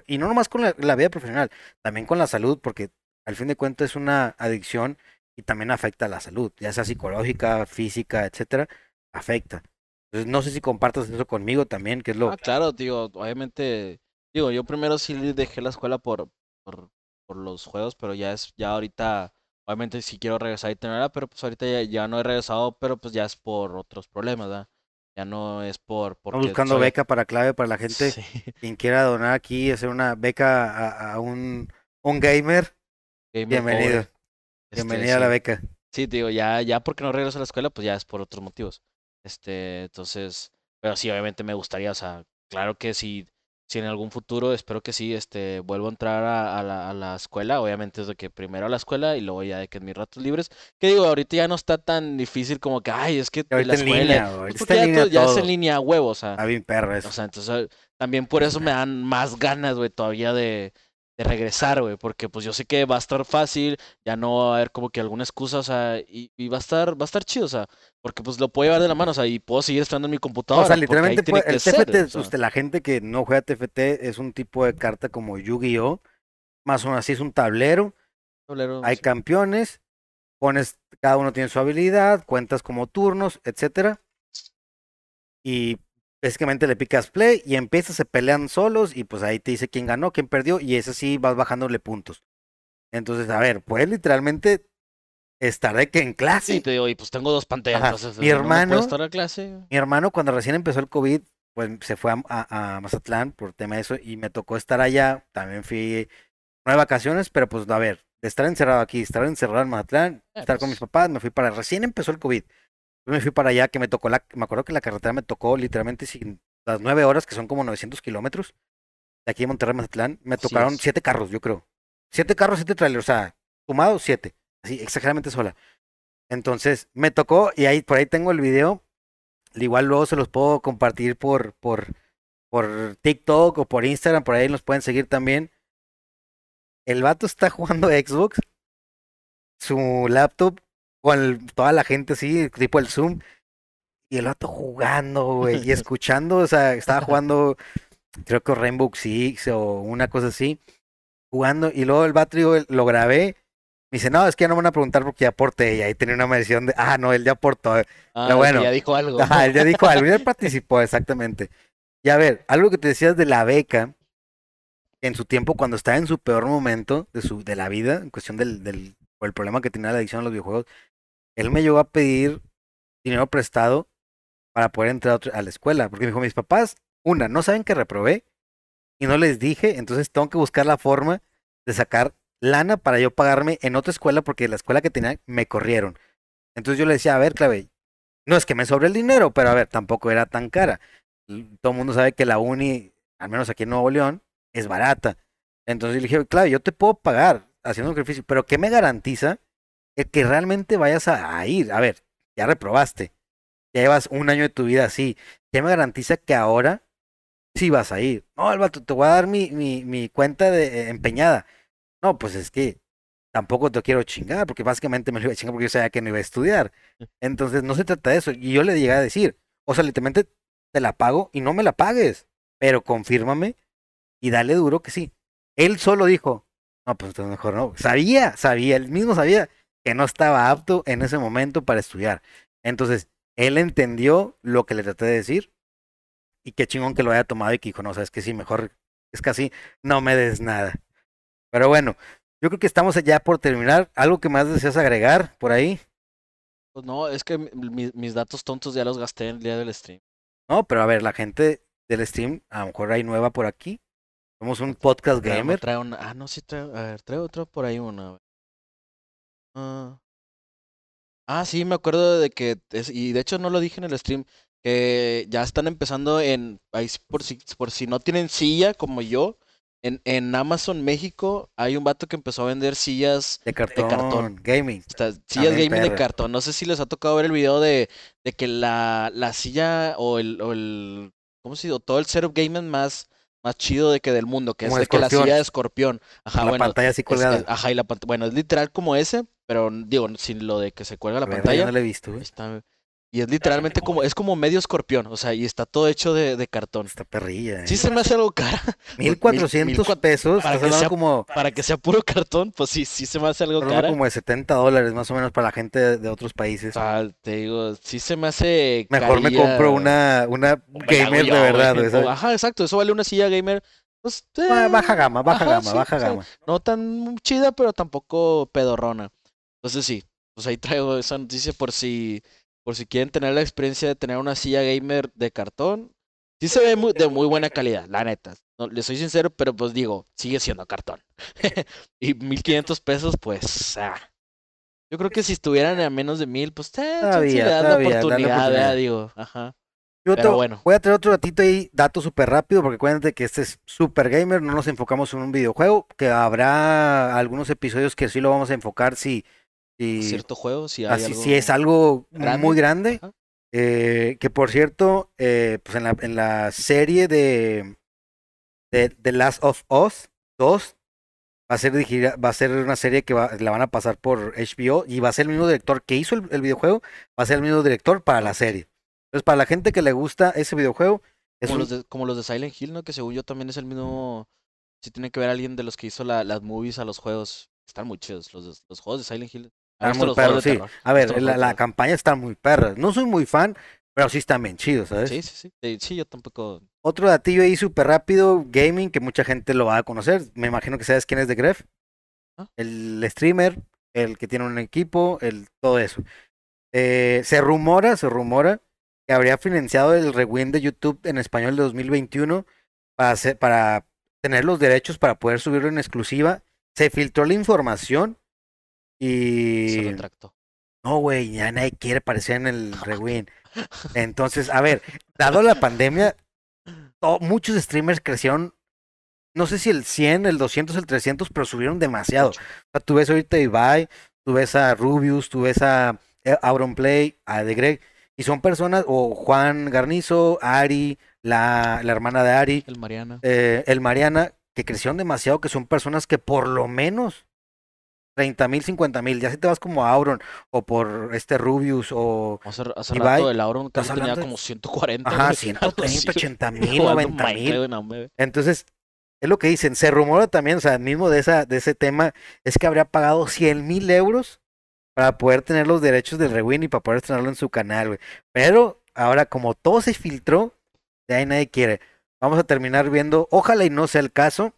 Speaker 1: y no nomás con la, vida profesional, también con la salud, porque al fin de cuentas es una adicción y también afecta a la salud, ya sea psicológica, física, etcétera, afecta. Entonces no sé si compartas eso conmigo también, que es lo...
Speaker 2: Ah, claro, digo, obviamente, digo, yo primero sí dejé la escuela por, por, los juegos, pero ya es, ya ahorita, obviamente sí quiero regresar y tenerla, pero pues ahorita ya, ya no he regresado, pero pues ya es por otros problemas, ¿verdad? Ya no es por...
Speaker 1: Estamos buscando beca para clave para la gente. (laughs) Quien quiera donar aquí, hacer una beca a, a un, un gamer, Bienvenido. Este, Bienvenida a la beca.
Speaker 2: Sí, digo, ya, ya porque no regreso a la escuela, pues ya es por otros motivos. Este, entonces, pero sí, obviamente me gustaría, o sea, claro que si, si en algún futuro, espero que sí, este, vuelvo a entrar a, la, a la escuela, obviamente es de que primero a la escuela y luego ya de que en mis ratos libres, que digo, ahorita ya no está tan difícil como que, ay, es que
Speaker 1: la escuela,
Speaker 2: pues ya, ya es en línea huevo, o sea.
Speaker 1: A bien perro eso.
Speaker 2: O sea, entonces también por eso me (laughs) dan más ganas, güey, todavía de, de regresar, güey, porque pues yo sé que va a estar fácil, ya no va a haber como que alguna excusa, o sea, y, va a estar, va a estar chido, o sea, porque pues lo puedo llevar de la mano, o sea, y puedo seguir estando en mi computadora.
Speaker 1: O sea, literalmente el TFT, usted, la gente que no juega TFT es un tipo de carta como Yu-Gi-Oh, más o menos así es un tablero, hay campeones, pones, cada uno tiene su habilidad, cuentas como turnos, etcétera, y básicamente le picas play y empiezas, se pelean solos y pues ahí te dice quién ganó, quién perdió y ese sí vas bajándole puntos. Entonces, a ver, pues literalmente estar de que en clase.
Speaker 2: Sí, te digo, y pues tengo dos pantallas.
Speaker 1: mi hermano,
Speaker 2: estar a clase.
Speaker 1: mi hermano cuando recién empezó el COVID, pues se fue a, Mazatlán por tema de eso y me tocó estar allá. También fui no de vacaciones, pero pues a ver, de estar encerrado aquí, estar encerrado en Mazatlán, eh, estar con mis pues papás, me fui para recién empezó el COVID me fui para allá, que me tocó la, me acuerdo que la carretera me tocó literalmente sin las nueve horas, que son como 900 kilómetros, de aquí de Monterrey Mazatlán, me tocaron siete carros, yo creo. Siete carros, siete trailers, o sea, sumados siete, así, exageradamente sola. Entonces, me tocó, y ahí, por ahí tengo el video, igual luego se los puedo compartir por, por, por TikTok o por Instagram, por ahí nos pueden seguir también. El vato está jugando Xbox, su laptop con toda la gente así, tipo el Zoom, y el vato jugando, güey, y (laughs) escuchando, o sea, estaba jugando, creo que Rainbow Six o una cosa así, jugando, y luego el vato lo grabé, Me dice, no, es que ya no me van a preguntar porque ya aporté. Y ahí tenía una medición de, ah, no, él ya aportó.
Speaker 2: Ah, bueno. Ya dijo algo.
Speaker 1: Ajá, él ya dijo algo, ya (laughs) participó, exactamente. Y a ver, algo que te decías de la beca, en su tiempo, cuando estaba en su peor momento de, su, de la vida, en cuestión del, del el problema que tenía la adicción a los videojuegos, él me llegó a pedir dinero prestado para poder entrar a la escuela. Porque me dijo, mis papás, una, no saben que reprobé y no les dije, entonces tengo que buscar la forma de sacar lana para yo pagarme en otra escuela porque la escuela que tenía me corrieron. Entonces yo le decía, a ver, Clave, no es que me sobre el dinero, pero a ver, tampoco era tan cara. Todo el mundo sabe que la uni, al menos aquí en Nuevo León, es barata. Entonces yo le dije, claro, yo te puedo pagar haciendo un sacrificio, pero ¿qué me garantiza el que realmente vayas a, ir? A ver, ya reprobaste, ya llevas un año de tu vida así, ¿qué me garantiza que ahora sí vas a ir? No, Alberto, te voy a dar mi, mi, mi cuenta de eh, empeñada. No, pues es que tampoco te quiero chingar, porque básicamente me lo iba a chingar porque yo sabía que no iba a estudiar. Entonces, no se trata de eso. Y yo le llegué a decir, o sea, literalmente te la pago y no me la pagues, pero confírmame y dale duro que sí. Él solo dijo, no, pues entonces mejor no. Sabía, sabía, él mismo sabía que no estaba apto en ese momento para estudiar. Entonces, él entendió lo que le traté de decir y qué chingón que lo haya tomado y que dijo, no, sabes que sí, mejor es así no me des nada. Pero bueno, yo creo que estamos ya por terminar. ¿Algo que más deseas agregar por ahí?
Speaker 2: Pues no, es que mis datos tontos ya los gasté en el día del stream.
Speaker 1: No, pero a ver, la gente del stream, a lo mejor hay nueva por aquí. Somos un podcast gamer.
Speaker 2: Trae una, ah, no, sí, trae, a ver, trae otro por ahí uno. Ah. ah, sí, me acuerdo de que, y de hecho no lo dije en el stream, que ya están empezando en, por si, por si no tienen silla como yo, en, en Amazon México hay un vato que empezó a vender sillas
Speaker 1: de cartón. Gaming.
Speaker 2: sillas gaming de cartón. No sé si les ha tocado ver el video de, de que la, la silla o el, o el. ¿Cómo se dice? Todo el setup gaming más, más chido de que del mundo, que es de que la silla de escorpión.
Speaker 1: Ajá, la pantalla así colgada.
Speaker 2: ajá, y la pantalla. Bueno, es literal como ese, pero digo, sin lo de que se cuelga la pantalla.
Speaker 1: no lo he visto, Está,
Speaker 2: y es literalmente como, es como medio escorpión, o sea, y está todo hecho de, de cartón.
Speaker 1: Esta perrilla.
Speaker 2: Sí se me hace algo cara. (laughs)
Speaker 1: 1400 pesos.
Speaker 2: Para que, sea, como... para que sea puro cartón, pues sí, sí se me hace algo cara.
Speaker 1: como de 70 dólares más o menos para la gente de, otros países.
Speaker 2: Ah, te digo, sí se me hace
Speaker 1: Mejor me compro una, una gamer de verdad.
Speaker 2: Ajá, exacto, eso vale una silla gamer. Pues,
Speaker 1: baja gama, baja gama, baja gama.
Speaker 2: no tan chida, pero tampoco pedorrona. Entonces sí, pues ahí traigo esa noticia por si por si quieren tener la experiencia de tener una silla gamer de cartón. Sí se ve muy, de muy buena calidad, la neta. No, le soy sincero, pero pues digo, sigue siendo cartón. (laughs) y 1500 pesos, pues. Ah. Yo creo que si estuvieran a menos de mil, pues eh, todavía, la oportunidad, digo. Ajá.
Speaker 1: Yo bueno. Voy a traer otro datito ahí, dato súper rápido, porque acuérdate que este es super gamer, no nos enfocamos en un videojuego, que habrá algunos episodios que sí lo vamos a enfocar si
Speaker 2: cierto juego, si hay
Speaker 1: así, es algo muy grande. Eh, que por cierto, eh, pues en la, en la serie de, de The Last of Us 2 va a ser va a ser una serie que la van a pasar por HBO y va a ser el mismo director que hizo el, videojuego, va a ser el mismo director para la serie. Entonces, para la gente que le gusta ese videojuego,
Speaker 2: es como, los de, como los de Silent Hill, ¿no? Que según yo también es el mismo. Si tiene que ver alguien de los que hizo las movies a los juegos. Están muy chidos. Los, los juegos de Silent Hill
Speaker 1: sí. A ver, la, campaña está muy perra. No soy muy fan, pero sí están bien chidos, ¿sabes?
Speaker 2: Sí, sí, sí. Sí, yo tampoco.
Speaker 1: Otro datillo ahí súper rápido, gaming, que mucha gente lo va a conocer. Me imagino que sabes quién es de Gref. ¿Ah? El streamer, el que tiene un equipo, el todo eso. Eh, se rumora, se rumora que habría financiado el rewind de YouTube en español de 2021 para, hacer, para tener los derechos para poder subirlo en exclusiva. Se filtró la información y.
Speaker 2: Se retractó.
Speaker 1: No, güey, ya nadie quiere aparecer en el (laughs) Rewind. Entonces, a ver, dado la pandemia, muchos streamers crecieron, no sé si el 100, el 200, el 300, pero subieron demasiado. O sea, tú ves ahorita a Ibai, tú ves a Rubius, tú ves a eh, Auronplay, a The Greg, y son personas, o Juan Garnizo, Ari, la, la hermana de Ari,
Speaker 2: el Mariana.
Speaker 1: Eh, el Mariana, que crecieron demasiado, que son personas que por lo menos 30 mil, 50 mil. Ya si te vas como a Auron o por este Rubius o.
Speaker 2: Hace, hace rato el Auron casi tenía como 140.
Speaker 1: Ajá, 130, 80 (laughs) mil, (laughs) 90 mil. Entonces, es lo que dicen, se rumora también, o sea, mismo de, esa, de ese tema, es que habría pagado 100 mil euros para poder tener los derechos del Rewind y para poder estrenarlo en su canal, güey. Pero ahora, como todo se filtró, de ahí nadie quiere. Vamos a terminar viendo, ojalá y no sea el caso,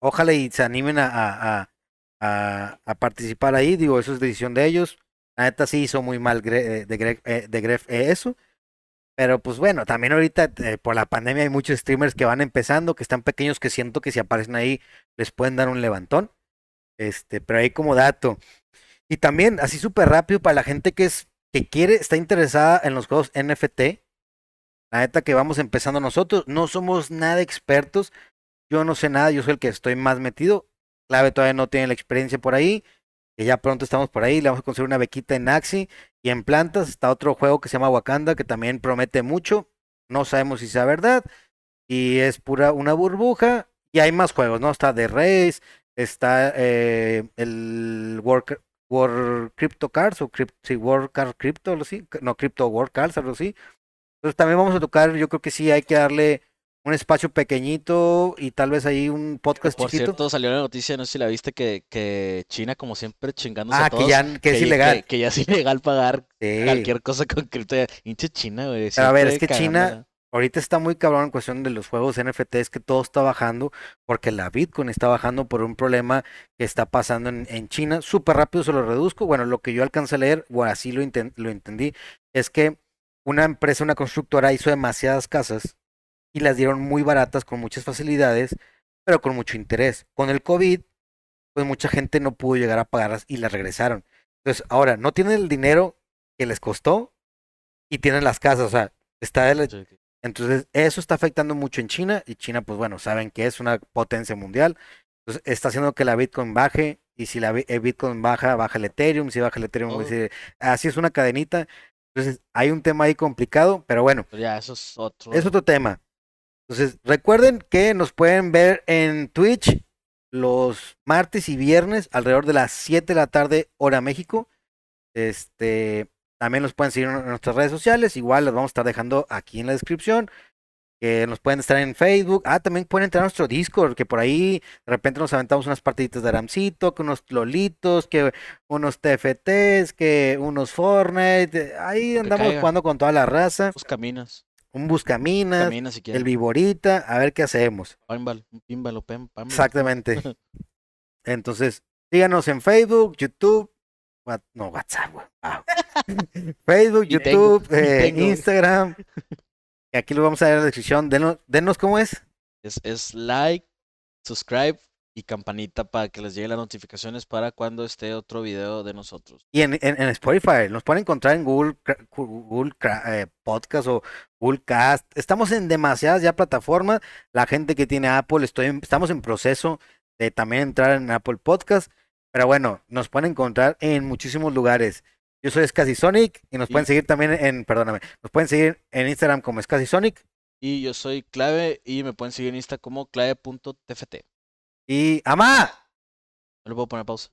Speaker 1: ojalá y se animen a, a, a, a participar ahí, digo, eso es decisión de ellos. La neta sí hizo muy mal eh, eh, de Gref eh, eso. Pero pues bueno, también ahorita por la pandemia hay muchos streamers que van empezando, que están pequeños, que siento que si aparecen ahí les pueden dar un levantón. Este, pero ahí como dato. Y también, así súper rápido, para la gente que es, que quiere, está interesada en los juegos NFT. La neta que vamos empezando nosotros, no somos nada expertos. Yo no sé nada, yo soy el que estoy más metido. Clave todavía no tiene la experiencia por ahí. Que ya pronto estamos por ahí, le vamos a conseguir una bequita en Axi. Y en plantas está otro juego que se llama Wakanda, que también promete mucho. No sabemos si sea verdad. Y es pura una burbuja. Y hay más juegos, ¿no? Está The Race, está eh, el World, War Crypto Cards o Crypt, sí, World Card Crypto, algo no, Crypto World Cards, algo así. Entonces también vamos a tocar, yo creo que sí hay que darle un espacio pequeñito y tal vez ahí un podcast
Speaker 2: Por
Speaker 1: chiquito.
Speaker 2: cierto, salió la noticia, no sé si la viste, que, que China, como siempre, chingándose
Speaker 1: ah,
Speaker 2: a todos.
Speaker 1: que ya que es ilegal.
Speaker 2: Que, ya es ilegal pagar cualquier cosa con cripto. Hinche China, güey.
Speaker 1: a ver, es que China ahorita está muy cabrón en cuestión de los juegos NFT, es que todo está bajando porque la Bitcoin está bajando por un problema que está pasando en, en China. Súper rápido se lo reduzco. Bueno, lo que yo alcancé a leer, o así lo, lo entendí, es que una empresa, una constructora hizo demasiadas casas y las dieron muy baratas con muchas facilidades, pero con mucho interés. Con el COVID, pues mucha gente no pudo llegar a pagarlas y las regresaron. Entonces, ahora no tienen el dinero que les costó y tienen las casas, o sea, está el... Entonces, eso está afectando mucho en China y China, pues bueno, saben que es una potencia mundial. Entonces, está haciendo que la Bitcoin baje y si la eh, Bitcoin baja, baja el Ethereum, si baja el Ethereum, oh. así es una cadenita. Entonces, hay un tema ahí complicado, pero bueno.
Speaker 2: ya, eso es otro.
Speaker 1: Es otro tema. Entonces, recuerden que nos pueden ver en Twitch los martes y viernes alrededor de las 7 de la tarde, hora México. Este, también nos pueden seguir en nuestras redes sociales, igual los vamos a estar dejando aquí en la descripción. Que nos pueden estar en Facebook. Ah, también pueden entrar a nuestro Discord, que por ahí de repente nos aventamos unas partiditas de Aramcito, que unos lolitos, que unos TFTs, que unos Fortnite. Ahí andamos jugando con toda la raza.
Speaker 2: Los caminos
Speaker 1: un buscaminas, el viborita, a ver qué hacemos.
Speaker 2: un pímbalo,
Speaker 1: Exactamente. (laughs) Entonces, síganos en Facebook, YouTube, no, WhatsApp, (laughs) Facebook, YouTube, eh, Instagram. (laughs) Aquí lo vamos a ver en la descripción. Denos, denos cómo es.
Speaker 2: Es, es like, subscribe, y campanita para que les lleguen las notificaciones para cuando esté otro video de nosotros.
Speaker 1: Y en, en, Spotify, nos pueden encontrar en Google, Google eh, Podcast o Google Cast. Estamos en demasiadas ya plataformas. La gente que tiene Apple, estoy estamos en proceso de también entrar en Apple Podcast. Pero bueno, nos pueden encontrar en muchísimos lugares. Yo soy Scasy Sonic y nos pueden seguir también en, perdóname, nos pueden seguir en Instagram como Scasy Sonic.
Speaker 2: Y yo soy Clave y me pueden seguir en Insta como clave.tft.
Speaker 1: Y ¡Amá!
Speaker 2: No le puedo poner pausa.